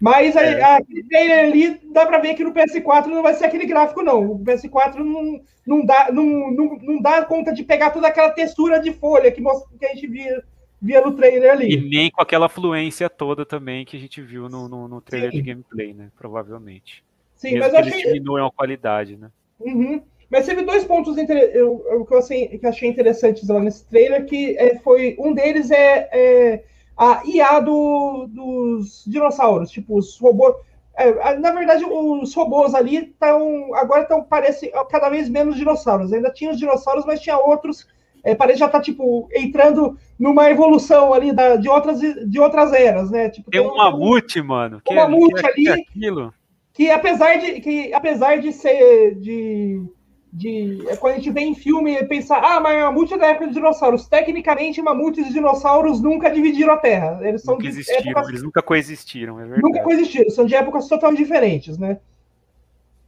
Mas é. aquele trailer ali dá para ver que no PS4 não vai ser aquele gráfico, não. O PS4 não, não, dá, não, não, não dá conta de pegar toda aquela textura de folha que, que a gente via, via no trailer ali. E nem com aquela fluência toda também que a gente viu no, no, no trailer Sim. de gameplay, né? Provavelmente. Sim, Mesmo mas eu achei. Diminuem a qualidade, né? Uhum. Mas teve dois pontos inter... eu, eu, que eu achei, que achei interessantes lá nesse trailer, que é, foi. Um deles é, é a IA do, dos dinossauros, tipo, os robôs. É, na verdade, os robôs ali estão. Agora estão, parece, cada vez menos dinossauros. Ainda tinha os dinossauros, mas tinha outros. É, parece já tá, tipo, entrando numa evolução ali da, de, outras, de outras eras, né? Tipo, tem, tem um mamute, mano. Um mamute que, ali. Que, que apesar de, que apesar de ser. de de é quando a gente vê em filme e pensa, ah, mas mamute é da época dos dinossauros. Tecnicamente, mamutes e dinossauros nunca dividiram a Terra. Eles são nunca épocas... eles nunca coexistiram, é verdade. Nunca coexistiram, são de épocas totalmente diferentes, né?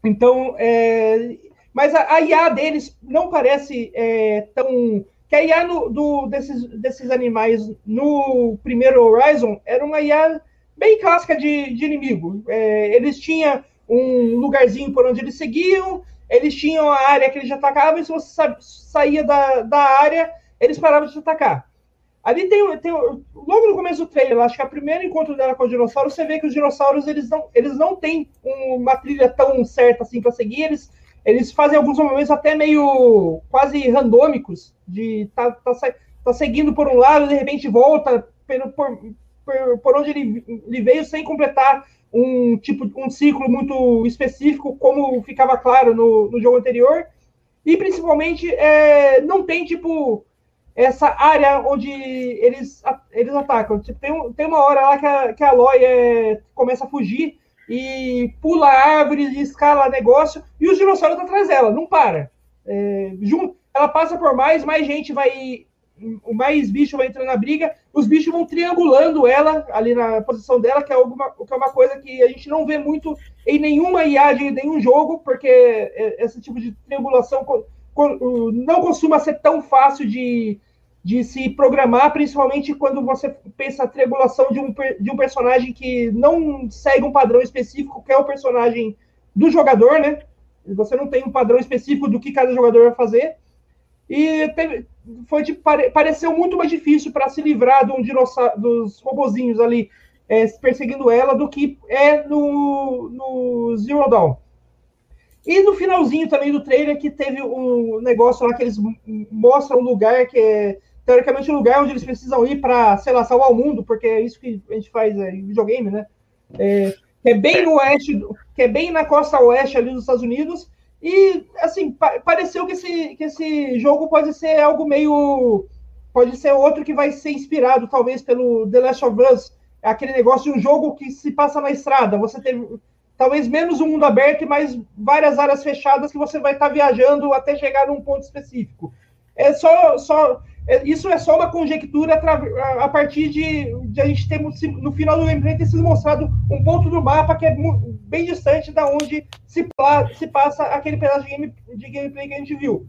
Então, é... mas a, a IA deles não parece é, tão. Que a IA no, do, desses, desses animais no primeiro Horizon era uma IA bem clássica de, de inimigo. É, eles tinham um lugarzinho por onde eles seguiam eles tinham a área que eles atacavam, e se você saía da, da área, eles paravam de atacar. Ali tem, tem logo no começo do trailer, acho que é o primeiro encontro dela com o dinossauro, você vê que os dinossauros eles não, eles não têm uma trilha tão certa assim para seguir, eles, eles fazem alguns momentos até meio quase randômicos, de tá, tá, tá seguindo por um lado, de repente volta por, por, por onde ele, ele veio sem completar um tipo um ciclo muito específico, como ficava claro no, no jogo anterior, e principalmente é, não tem tipo essa área onde eles, eles atacam. Tipo, tem, tem uma hora lá que a, que a Aloy é, começa a fugir e pula árvores e escala negócio, e os dinossauros atrás dela, não para. É, ela passa por mais, mais gente vai o mais bicho vai entrando na briga, os bichos vão triangulando ela ali na posição dela, que é, alguma, que é uma coisa que a gente não vê muito em nenhuma IA de nenhum jogo, porque esse tipo de triangulação não costuma ser tão fácil de, de se programar, principalmente quando você pensa a triangulação de um, de um personagem que não segue um padrão específico, que é o personagem do jogador, né? Você não tem um padrão específico do que cada jogador vai fazer. E teve, foi pare, pareceu muito mais difícil para se livrar dos robozinhos ali é, perseguindo ela do que é no, no Zero Dawn. E no finalzinho também do trailer que teve um negócio lá que eles mostram um lugar que é teoricamente um lugar onde eles precisam ir para, sei lá, salvar o mundo, porque é isso que a gente faz é, em videogame, né? É, que é bem no oeste, que é bem na costa oeste ali dos Estados Unidos. E assim, pa pareceu que esse, que esse jogo pode ser algo meio. Pode ser outro que vai ser inspirado, talvez, pelo The Last of Us. Aquele negócio de um jogo que se passa na estrada. Você tem talvez menos um mundo aberto e mais várias áreas fechadas que você vai estar tá viajando até chegar num ponto específico. É só, só é, isso é só uma conjectura a partir de, de a gente ter no final do gameplay ter sido mostrado um ponto do mapa que é bem distante da onde se, se passa aquele pedaço de, game, de gameplay que a gente viu.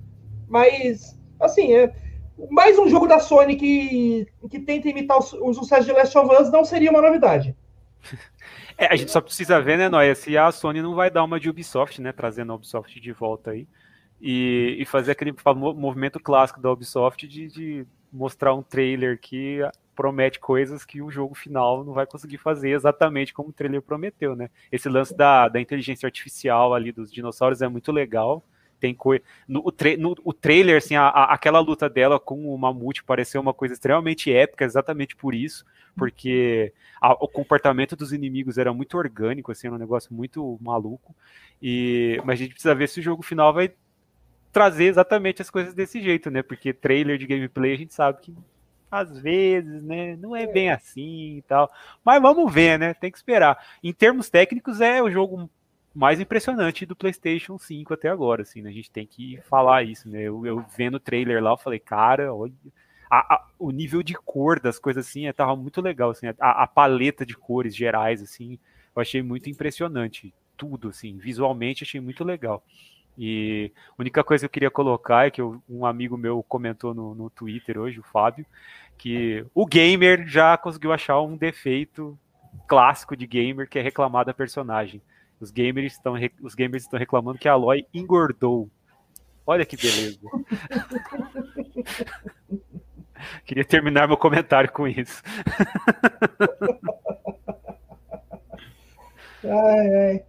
Mas, assim, é, mais um jogo da Sony que, que tenta imitar o, o sucesso de Last of Us não seria uma novidade. É, a gente só precisa ver, né, Noia, se a Sony não vai dar uma de Ubisoft, né, trazendo a Ubisoft de volta aí, e, e fazer aquele movimento clássico da Ubisoft de, de mostrar um trailer que promete coisas que o jogo final não vai conseguir fazer exatamente como o trailer prometeu, né? Esse lance da, da inteligência artificial ali dos dinossauros é muito legal. Tem coisa. No, o, no, o trailer, assim, a, a, aquela luta dela com o mamute pareceu uma coisa extremamente épica, exatamente por isso porque a, o comportamento dos inimigos era muito orgânico, assim, era um negócio muito maluco. E, mas a gente precisa ver se o jogo final vai trazer exatamente as coisas desse jeito, né? Porque trailer de gameplay a gente sabe que às vezes, né, não é bem assim e tal. Mas vamos ver, né? Tem que esperar. Em termos técnicos, é o jogo mais impressionante do PlayStation 5 até agora, assim, né? A gente tem que falar isso, né? Eu, eu vendo o trailer lá, eu falei, cara, olha, a, a, o nível de cor das coisas assim é, muito legal, assim, a, a, paleta de cores gerais, assim, eu achei muito impressionante, tudo, assim, visualmente achei muito legal. E a única coisa que eu queria colocar é que eu, um amigo meu comentou no, no Twitter hoje, o Fábio, que o gamer já conseguiu achar um defeito clássico de gamer que é reclamar da personagem. Os gamers estão, os gamers estão reclamando que a Aloy engordou. Olha que beleza. Queria terminar meu comentário com isso. ai, ai.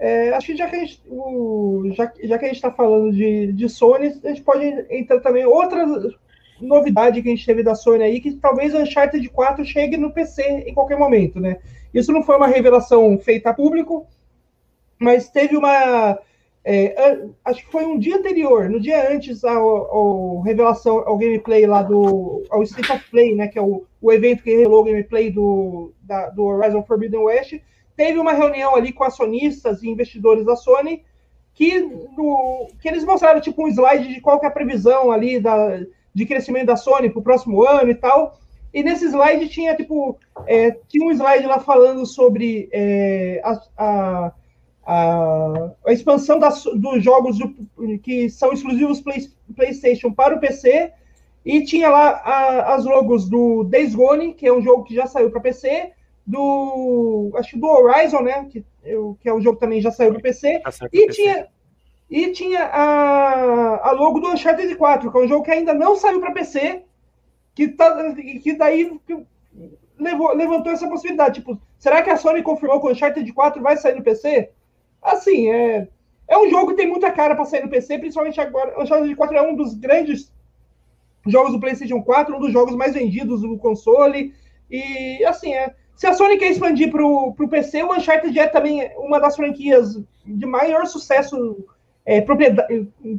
É, acho que já que a gente está falando de, de Sony, a gente pode entrar também outra novidade que a gente teve da Sony aí, que talvez o Uncharted 4 chegue no PC em qualquer momento, né? Isso não foi uma revelação feita a público, mas teve uma é, acho que foi um dia anterior, no dia antes ao, revelação, ao gameplay lá do ao State of Play, né, que é o, o evento que revelou o gameplay do, da, do Horizon Forbidden West, teve uma reunião ali com acionistas e investidores da Sony que, no, que eles mostraram tipo um slide de qual é a previsão ali da, de crescimento da Sony para o próximo ano e tal. E nesse slide tinha tipo é, tinha um slide lá falando sobre é, a, a a, a expansão das, dos jogos do, que são exclusivos Play, PlayStation para o PC, e tinha lá as logos do Days Gone, que é um jogo que já saiu para PC, do acho que do Horizon, né, que, que é um jogo que também já saiu para PC, e PC. tinha e tinha a, a logo do Uncharted 4, que é um jogo que ainda não saiu para PC, que, tá, que daí levou, levantou essa possibilidade. Tipo, será que a Sony confirmou que o Uncharted 4 vai sair no PC? Assim, é, é um jogo que tem muita cara para sair no PC, principalmente agora. O Uncharted 4 é um dos grandes jogos do PlayStation 4, um dos jogos mais vendidos do console. E, assim, é, se a Sony quer expandir para o PC, o Uncharted é também uma das franquias de maior sucesso é,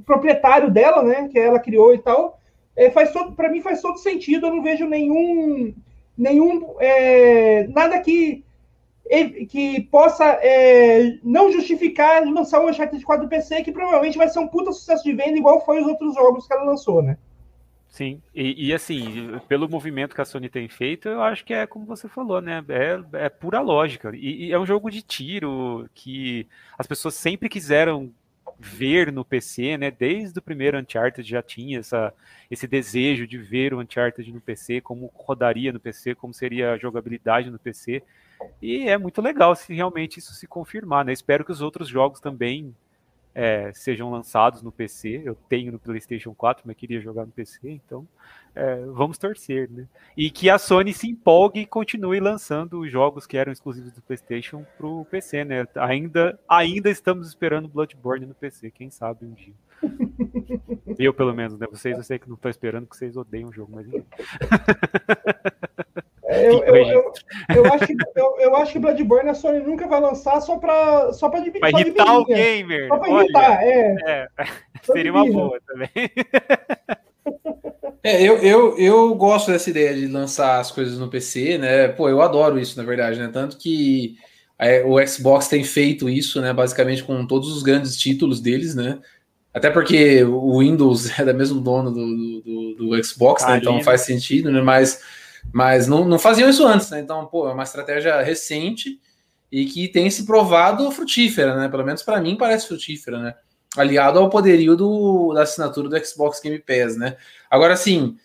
proprietário dela, né? Que ela criou e tal. É, faz todo, para mim faz todo sentido. Eu não vejo nenhum, nenhum é, nada que que possa é, não justificar lançar o Uncharted 4 do PC, que provavelmente vai ser um puta sucesso de venda, igual foi os outros jogos que ela lançou, né? Sim, e, e, assim, pelo movimento que a Sony tem feito, eu acho que é como você falou, né? É, é pura lógica. E, e, é um jogo de tiro que as pessoas sempre quiseram ver no PC, né? Desde o primeiro Uncharted já tinha essa, esse desejo de ver o Uncharted no PC, como rodaria no PC, como seria a jogabilidade no PC. E é muito legal se realmente isso se confirmar, né? Espero que os outros jogos também é, sejam lançados no PC. Eu tenho no PlayStation 4, mas queria jogar no PC, então é, vamos torcer, né? E que a Sony se empolgue e continue lançando os jogos que eram exclusivos do PlayStation para o PC, né? Ainda, ainda estamos esperando Bloodborne no PC, quem sabe um dia. eu, pelo menos, né? Vocês eu sei que não estou esperando, porque vocês odeiam o jogo, mas. Eu, eu, eu, eu, acho que, eu, eu acho que Bloodborne a Sony nunca vai lançar só para só para Pra irritar o gamer. Só para irritar, é. é. Seria uma boa também. É, eu, eu, eu gosto dessa ideia de lançar as coisas no PC, né? Pô, eu adoro isso, na verdade, né? Tanto que é, o Xbox tem feito isso, né? Basicamente com todos os grandes títulos deles, né? Até porque o Windows é da mesmo dono do, do, do Xbox, né? Então faz sentido, né? Mas, mas não, não faziam isso antes, né? Então, pô, é uma estratégia recente e que tem se provado frutífera, né? Pelo menos para mim parece frutífera, né? aliado ao poderio do, da assinatura do Xbox Game Pass, né? Agora, sim,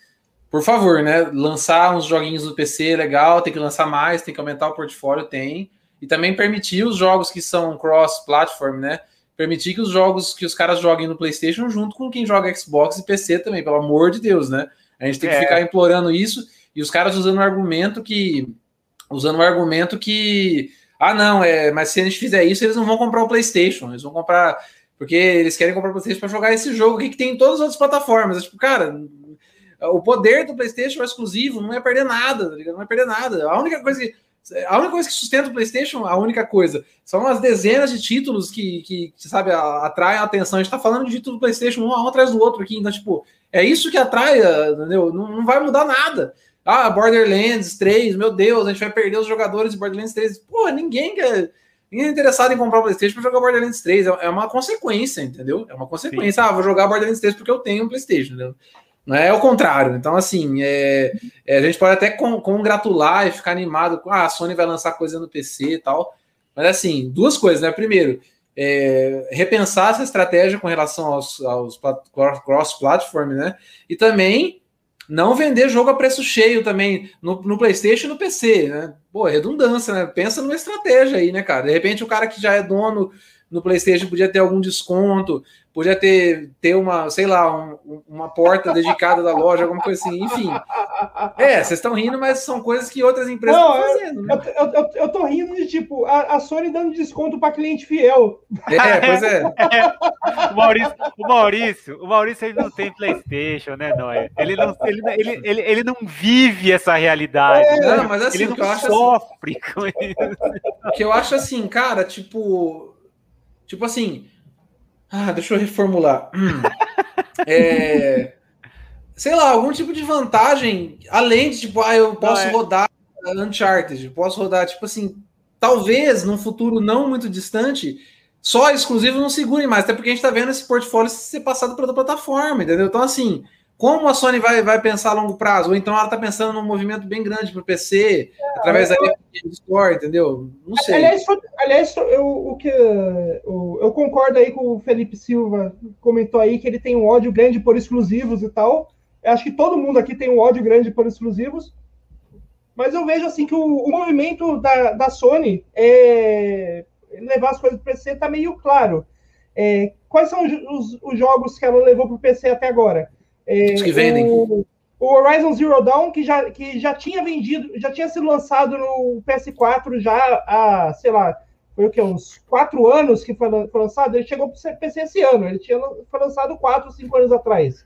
por favor, né? Lançar uns joguinhos no PC legal, tem que lançar mais, tem que aumentar o portfólio, tem. E também permitir os jogos que são cross-platform, né? Permitir que os jogos que os caras joguem no PlayStation junto com quem joga Xbox e PC também, pelo amor de Deus, né? A gente tem que é. ficar implorando isso e os caras usando o argumento que. Usando o argumento que. Ah, não, é, mas se a gente fizer isso, eles não vão comprar o PlayStation, eles vão comprar porque eles querem comprar o PlayStation para jogar esse jogo que tem em todas as outras plataformas. Tipo, cara, o poder do PlayStation é exclusivo, não é perder nada, tá não é perder nada. A única coisa que a única coisa que sustenta o PlayStation, a única coisa, são as dezenas de títulos que, que sabe, atraem a atenção. A gente tá falando de título do PlayStation um, um atrás do outro aqui, então, tipo, é isso que atrai, entendeu? Não, não vai mudar nada. Ah, Borderlands 3, meu Deus, a gente vai perder os jogadores de Borderlands 3. Pô, ninguém quer Ninguém é interessado em comprar o PlayStation para jogar Borderlands 3. É, é uma consequência, entendeu? É uma consequência. Sim. Ah, vou jogar Borderlands 3 porque eu tenho um PlayStation, entendeu? Não é o contrário. Então, assim, é, é, a gente pode até congratular e ficar animado com ah, a Sony vai lançar coisa no PC e tal. Mas, assim, duas coisas, né? Primeiro, é, repensar essa estratégia com relação aos, aos cross-platform, né? E também não vender jogo a preço cheio também no, no PlayStation e no PC, né? Pô, é redundância, né? Pensa numa estratégia aí, né, cara? De repente o cara que já é dono no PlayStation podia ter algum desconto, podia ter, ter uma, sei lá, um, uma porta dedicada da loja, alguma coisa assim, enfim. É, vocês estão rindo, mas são coisas que outras empresas estão fazendo. Né? Eu, eu, eu, eu, tô rindo de tipo, a, a Sony dando desconto para cliente fiel. É, pois é. o, Maurício, o Maurício, o Maurício ele não tem PlayStation, né, Noé? Ele não, ele, ele, ele, ele não vive essa realidade. É, não, mas assim, ele não assim sofre assim, com isso. O que eu acho assim, cara, tipo. Tipo assim, ah, deixa eu reformular. Hum. É, sei lá, algum tipo de vantagem, além de, tipo, ah, eu posso não, é. rodar Uncharted, posso rodar, tipo assim, talvez num futuro não muito distante, só exclusivo não segure mais, até porque a gente tá vendo esse portfólio ser passado para outra plataforma, entendeu? Então, assim, como a Sony vai, vai pensar a longo prazo? Ou então ela está pensando num movimento bem grande para o PC, é, através da Epic Store, entendeu? Não sei. Aliás, aliás eu, o que, eu, eu concordo aí com o Felipe Silva, comentou aí que ele tem um ódio grande por exclusivos e tal. Eu acho que todo mundo aqui tem um ódio grande por exclusivos. Mas eu vejo assim que o, o movimento da, da Sony é levar as coisas para o PC está meio claro. É, quais são os, os, os jogos que ela levou para o PC até agora? É, Os que vendem. O, o, Horizon Zero Dawn, que já, que já tinha vendido, já tinha sido lançado no PS4 já há, sei lá, foi o que, uns quatro anos que foi, foi lançado, ele chegou para o PC esse ano, ele tinha, foi lançado quatro, cinco anos atrás.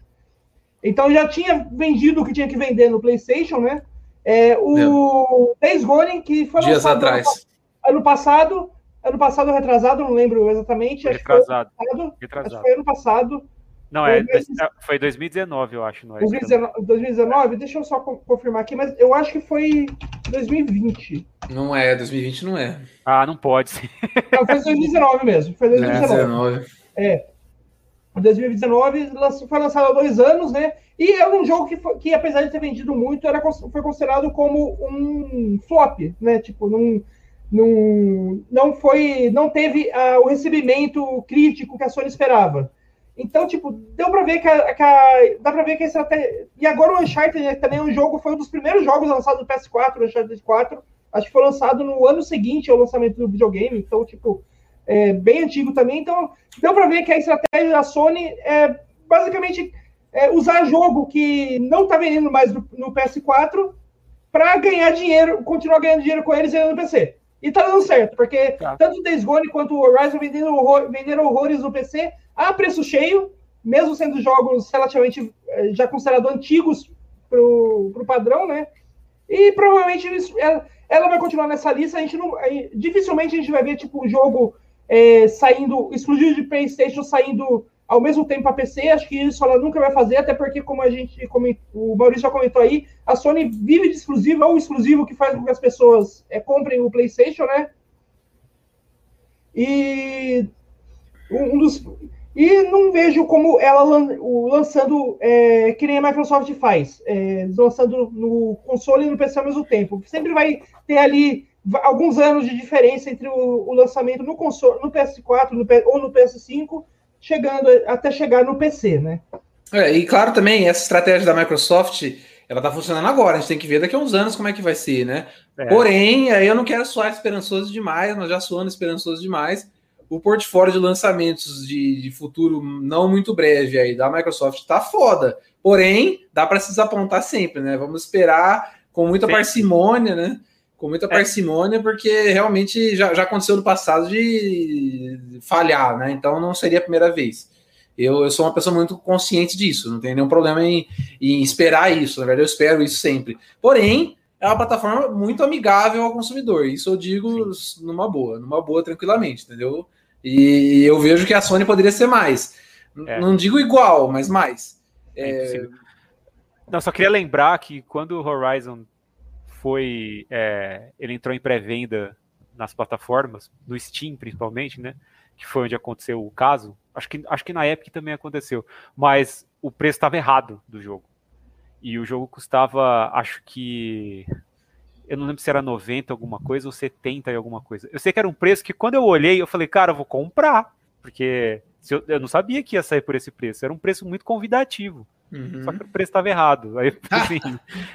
Então já tinha vendido o que tinha que vender no PlayStation, né? É, o é. Days Gone, que foi Dias lançado atrás. ano passado, ano passado retrasado, não lembro exatamente. Retrasado. Acho que foi, ano passado, Retrasado. Acho que foi ano passado. Não, é, foi 2019, eu acho. Não é 2019, 2019, deixa eu só confirmar aqui, mas eu acho que foi 2020. Não é, 2020 não é. Ah, não pode ser. Não, foi 2019 mesmo. Foi 2019. É. 2019 foi lançado há dois anos, né? E é um jogo que, que apesar de ter vendido muito, era, foi considerado como um flop, né? Tipo, não, não, não foi. Não teve uh, o recebimento crítico que a Sony esperava. Então, tipo, deu pra ver que a, que a, dá pra ver que a estratégia. E agora o Uncharted né, também é um jogo, foi um dos primeiros jogos lançados no PS4, o Uncharted 4. Acho que foi lançado no ano seguinte ao lançamento do videogame, então, tipo, é bem antigo também. Então, deu pra ver que a estratégia da Sony é basicamente é, usar jogo que não tá vendendo mais no, no PS4 para ganhar dinheiro, continuar ganhando dinheiro com eles no PC. E tá dando certo, porque tá. tanto o Days Gone quanto o Horizon venderam, horror, venderam horrores no PC a preço cheio, mesmo sendo jogos relativamente eh, já considerados antigos para o padrão, né? E provavelmente ela, ela, vai continuar nessa lista. A gente não, dificilmente a gente vai ver tipo um jogo é, saindo exclusivo de PlayStation saindo ao mesmo tempo a PC, acho que isso ela nunca vai fazer, até porque, como a gente comentou, o Maurício já comentou aí, a Sony vive de exclusivo, é o exclusivo que faz com que as pessoas é, comprem o PlayStation, né? E um dos. E não vejo como ela lançando é, que nem a Microsoft faz, é, lançando no console e no PC ao mesmo tempo. Sempre vai ter ali alguns anos de diferença entre o, o lançamento no console, no PS4 no, ou no PS5 chegando até chegar no PC, né? É, e claro também, essa estratégia da Microsoft, ela tá funcionando agora, a gente tem que ver daqui a uns anos como é que vai ser, né? É. Porém, aí eu não quero soar esperançoso demais, mas já soando esperançoso demais, o portfólio de lançamentos de, de futuro não muito breve aí da Microsoft tá foda. Porém, dá para se desapontar sempre, né? Vamos esperar com muita Sim. parcimônia, né? com muita é. parcimônia, porque realmente já, já aconteceu no passado de falhar, né? Então não seria a primeira vez. Eu, eu sou uma pessoa muito consciente disso, não tem nenhum problema em, em esperar isso. Na verdade, eu espero isso sempre. Porém, é uma plataforma muito amigável ao consumidor. Isso eu digo Sim. numa boa, numa boa, tranquilamente, entendeu? E eu vejo que a Sony poderia ser mais. É. Não digo igual, mas mais. É... é não, só queria lembrar que quando o Horizon foi. É, ele entrou em pré-venda nas plataformas, no Steam principalmente, né? Que foi onde aconteceu o caso. Acho que, acho que na Epic também aconteceu. Mas o preço estava errado do jogo. E o jogo custava, acho que. Eu não lembro se era 90 alguma coisa ou 70 e alguma coisa. Eu sei que era um preço que quando eu olhei, eu falei, cara, eu vou comprar. Porque eu, eu não sabia que ia sair por esse preço. Era um preço muito convidativo. Uhum. Só que o preço estava errado. Aí, assim,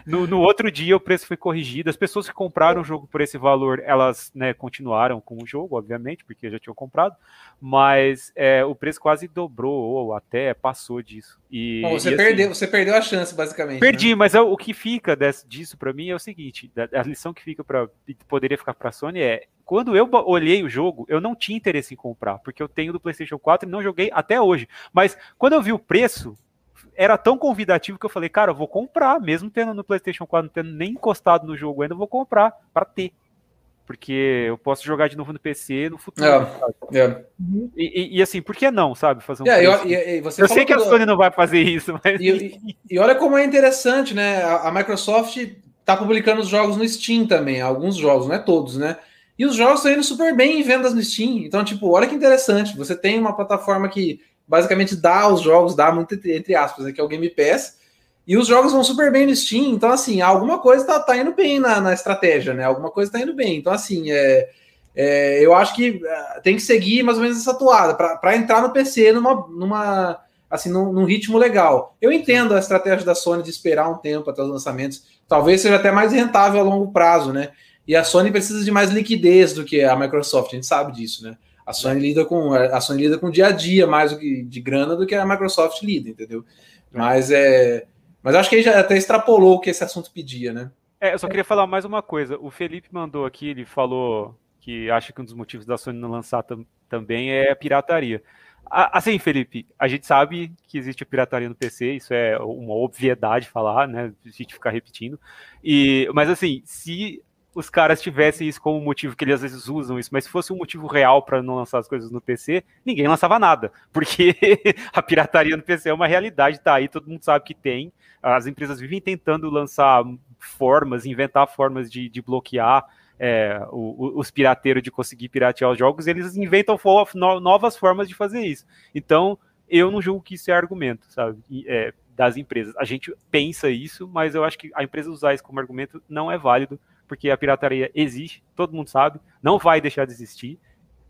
no, no, outro dia o preço foi corrigido. As pessoas que compraram o jogo por esse valor, elas né, continuaram com o jogo, obviamente, porque já tinham comprado, mas é, o preço quase dobrou ou até passou disso. E, Bom, você, e, assim, perdeu, você perdeu a chance, basicamente. Perdi, né? mas é, o que fica desse, disso para mim é o seguinte: a lição que fica para poderia ficar para a Sony é quando eu olhei o jogo, eu não tinha interesse em comprar, porque eu tenho do PlayStation 4 e não joguei até hoje. Mas quando eu vi o preço, era tão convidativo que eu falei, cara, eu vou comprar, mesmo tendo no PlayStation 4, não tendo nem encostado no jogo ainda, eu vou comprar para ter. Porque eu posso jogar de novo no PC no futuro. É, é. E, e, assim, por que não, sabe? Fazer um. É, eu, e, eu sei que a Sony não vai fazer isso, mas. E, olha como é interessante, né? A, a Microsoft tá publicando os jogos no Steam também, alguns jogos, não é todos, né? E os jogos estão indo super bem em vendas no Steam. Então, tipo, olha que interessante. Você tem uma plataforma que basicamente dá os jogos, dá muito entre aspas, né, que é o Game Pass, e os jogos vão super bem no Steam, então assim, alguma coisa tá, tá indo bem na, na estratégia, né? Alguma coisa tá indo bem. Então, assim, é, é eu acho que é, tem que seguir mais ou menos essa toada para entrar no PC numa, numa assim, num, num, ritmo legal. Eu entendo a estratégia da Sony de esperar um tempo até os lançamentos, talvez seja até mais rentável a longo prazo, né? E a Sony precisa de mais liquidez do que a Microsoft, a gente sabe disso, né? A Sony lida com a Sony lida com dia a dia mais do que de grana do que a Microsoft lida, entendeu? Mas é, mas acho que ele já até extrapolou o que esse assunto pedia, né? É, eu só queria falar mais uma coisa. O Felipe mandou aqui, ele falou que acha que um dos motivos da Sony não lançar tam, também é a pirataria. Assim, Felipe, a gente sabe que existe a pirataria no PC, isso é uma obviedade falar, né? A gente ficar repetindo. E, mas assim, se os caras tivessem isso como motivo que eles às vezes usam isso, mas se fosse um motivo real para não lançar as coisas no PC, ninguém lançava nada, porque a pirataria no PC é uma realidade, tá aí, todo mundo sabe que tem. As empresas vivem tentando lançar formas, inventar formas de, de bloquear é, o, os pirateiros de conseguir piratear os jogos, eles inventam novas formas de fazer isso. Então, eu não julgo que isso é argumento, sabe? É, das empresas. A gente pensa isso, mas eu acho que a empresa usar isso como argumento não é válido porque a pirataria existe, todo mundo sabe, não vai deixar de existir.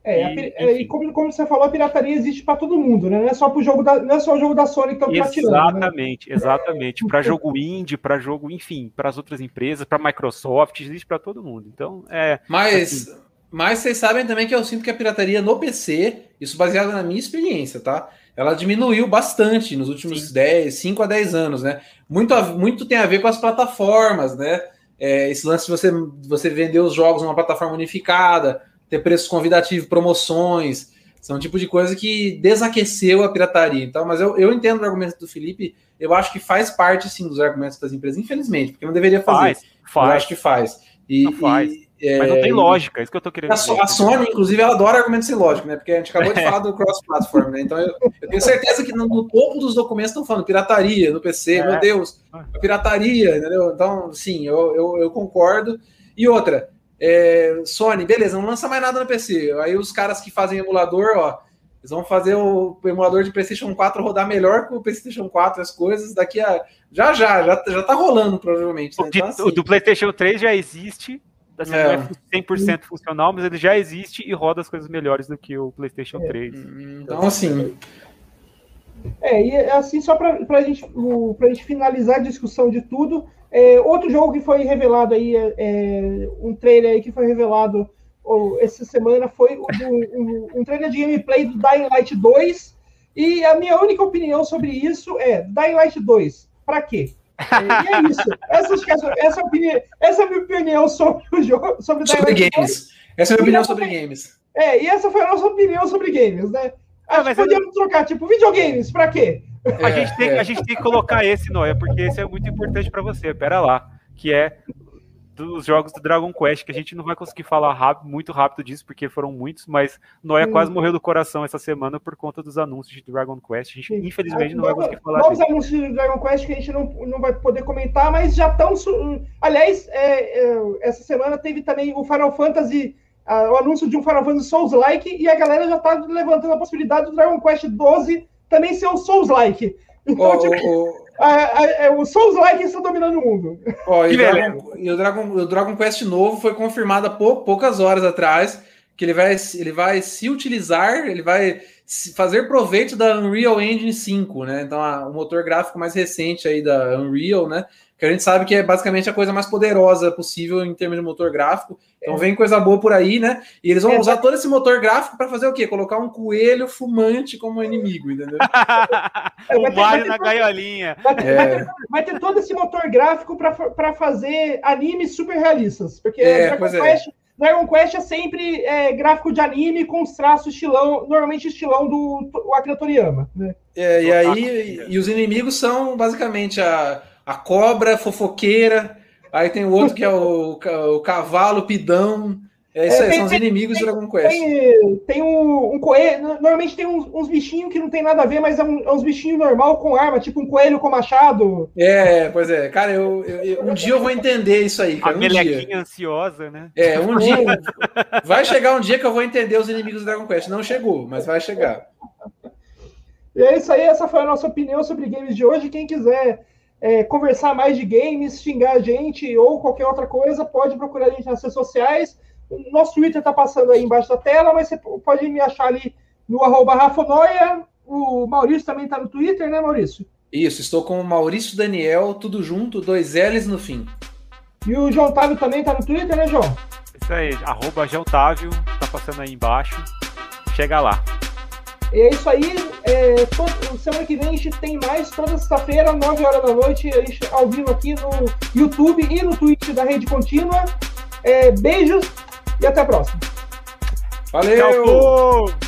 É, e, é, e como, como, você falou, a pirataria existe para todo mundo, né? Não é só pro jogo da, não é só o jogo da Sony que estão pirateando. Exatamente, né? exatamente. Para jogo indie, para jogo, enfim, para as outras empresas, para Microsoft, existe para todo mundo. Então, é. Mas, assim, mas vocês sabem também que eu sinto que a pirataria no PC, isso baseado na minha experiência, tá? Ela diminuiu bastante nos últimos Sim. 10, 5 a 10 anos, né? Muito, muito tem a ver com as plataformas, né? É, esse lance de você, você vender os jogos numa plataforma unificada, ter preços convidativos, promoções, São um tipo de coisa que desaqueceu a pirataria. Então, mas eu, eu entendo o argumento do Felipe. Eu acho que faz parte, sim, dos argumentos das empresas, infelizmente, porque não deveria fazer. Faz, faz. Eu acho que faz. E, Não faz. e, Mas não é, tem lógica, é isso que eu tô querendo A, dizer. a Sony, inclusive, ela adora argumentos sem lógica, né? Porque a gente acabou de falar do cross-platform, né? Então eu, eu tenho certeza que no, no topo dos documentos estão falando pirataria no PC, É. meu Deus, pirataria, entendeu? Então, sim, eu, eu, eu concordo. E outra, é, Sony, beleza, não lança mais nada no PC. Aí os caras que fazem emulador, ó, eles vão fazer o emulador de PlayStation 4 rodar melhor que o PlayStation 4, as coisas daqui a. Já já, já, já tá rolando, provavelmente. né? Então, assim, o do PlayStation 3 já existe. Assim, É. Não é 100% funcional, mas ele já existe e roda as coisas melhores do que o PlayStation É. 3. então, assim, É, e assim, só para a gente, pra gente finalizar a discussão de tudo, é, outro jogo que foi revelado aí, é, é, um trailer aí que foi revelado ó, essa semana foi o do- um, um trailer de gameplay do Dying Light 2, e a minha única opinião sobre isso é, Dying Light 2, para quê? É, e é isso. Essa, essa, essa, opinião, essa é a minha opinião sobre o jogo, sobre sobre Light 2. games. Essa é a minha opinião sobre games. É, e essa foi a nossa opinião sobre games, né? Ah, mas podíamos trocar, tipo, videogames, pra quê? A, É, gente tem, é. a gente tem que colocar esse, Noia, porque esse é muito importante pra você. Pera lá. Que é dos jogos do Dragon Quest, que a gente não vai conseguir falar rápido, muito rápido disso, porque foram muitos, mas Noia Hum. quase morreu do coração essa semana por conta dos anúncios de Dragon Quest. A gente, Sim. infelizmente, não vai Novos- conseguir falar Novos disso. anúncios de Dragon Quest que a gente não, não vai poder comentar, mas já estão. Aliás, é, é, essa semana teve também o Final Fantasy, o anúncio de um Final Fantasy Souls-like, e a galera já está levantando a possibilidade do Dragon Quest 12 também ser um Souls-like. Então, Ó, tipo, o- o- a- a- é, Souls-like está dominando o mundo. Ó, e, Que o. Dragon, e o Dragon, o Dragon Quest novo foi confirmado há pou- poucas horas atrás que ele vai, ele vai se utilizar, ele vai se- fazer proveito da Unreal Engine 5, né? Então, a- o motor gráfico mais recente aí da Unreal, né? Que a gente sabe que é basicamente a coisa mais poderosa possível em termos de motor gráfico. Então, É. vem coisa boa por aí, né? E eles vão É, usar todo esse motor gráfico para fazer o quê? Colocar um coelho fumante como inimigo, entendeu? É, o Mario ter na todo- gaiolinha. Vai ter, É. vai ter- vai ter todo esse motor gráfico para fazer animes super realistas. Porque É, Dragon, é. Quest, Dragon Quest é sempre é, gráfico de anime com os traços estilão, normalmente estilão do Akira Toriyama. Né? É, e aí, e os inimigos são basicamente a, a cobra fofoqueira, aí tem o outro que é o, o cavalo pidão. É isso É, aí, tem- são os inimigos tem- do Dragon Quest. Tem, tem um, um coelho. Normalmente tem uns, uns bichinhos que não tem nada a ver, mas é, um- é uns bichinhos normal com arma, tipo um coelho com machado. É, pois é, cara, eu, eu- eu- um dia eu vou entender isso aí, A cara. Um dia. melequinha ansiosa, né? É, um dia. Vai chegar um dia que eu vou entender os inimigos do Dragon Quest. Não chegou, mas vai chegar. E é isso aí, essa foi a nossa opinião sobre games de hoje. Quem quiser é, conversar mais de games, xingar a gente ou qualquer outra coisa, pode procurar a gente nas redes sociais. O nosso Twitter tá passando aí embaixo da tela, mas você pode me achar ali no arroba Rafonoia. O Maurício também tá no Twitter, né, Maurício? Isso, estou com o Maurício Daniel, tudo junto, dois L's no fim. E o João Távio também tá no Twitter, né, João? Isso aí, arroba Geotávio, tá passando aí embaixo. Chega lá. E é isso aí. É, todo- semana que vem a gente tem mais, toda sexta-feira, 9 horas da noite, a gente ao vivo aqui no YouTube e no Twitch da Rede Contínua. É, beijos e até a próxima. Valeu! Tchau!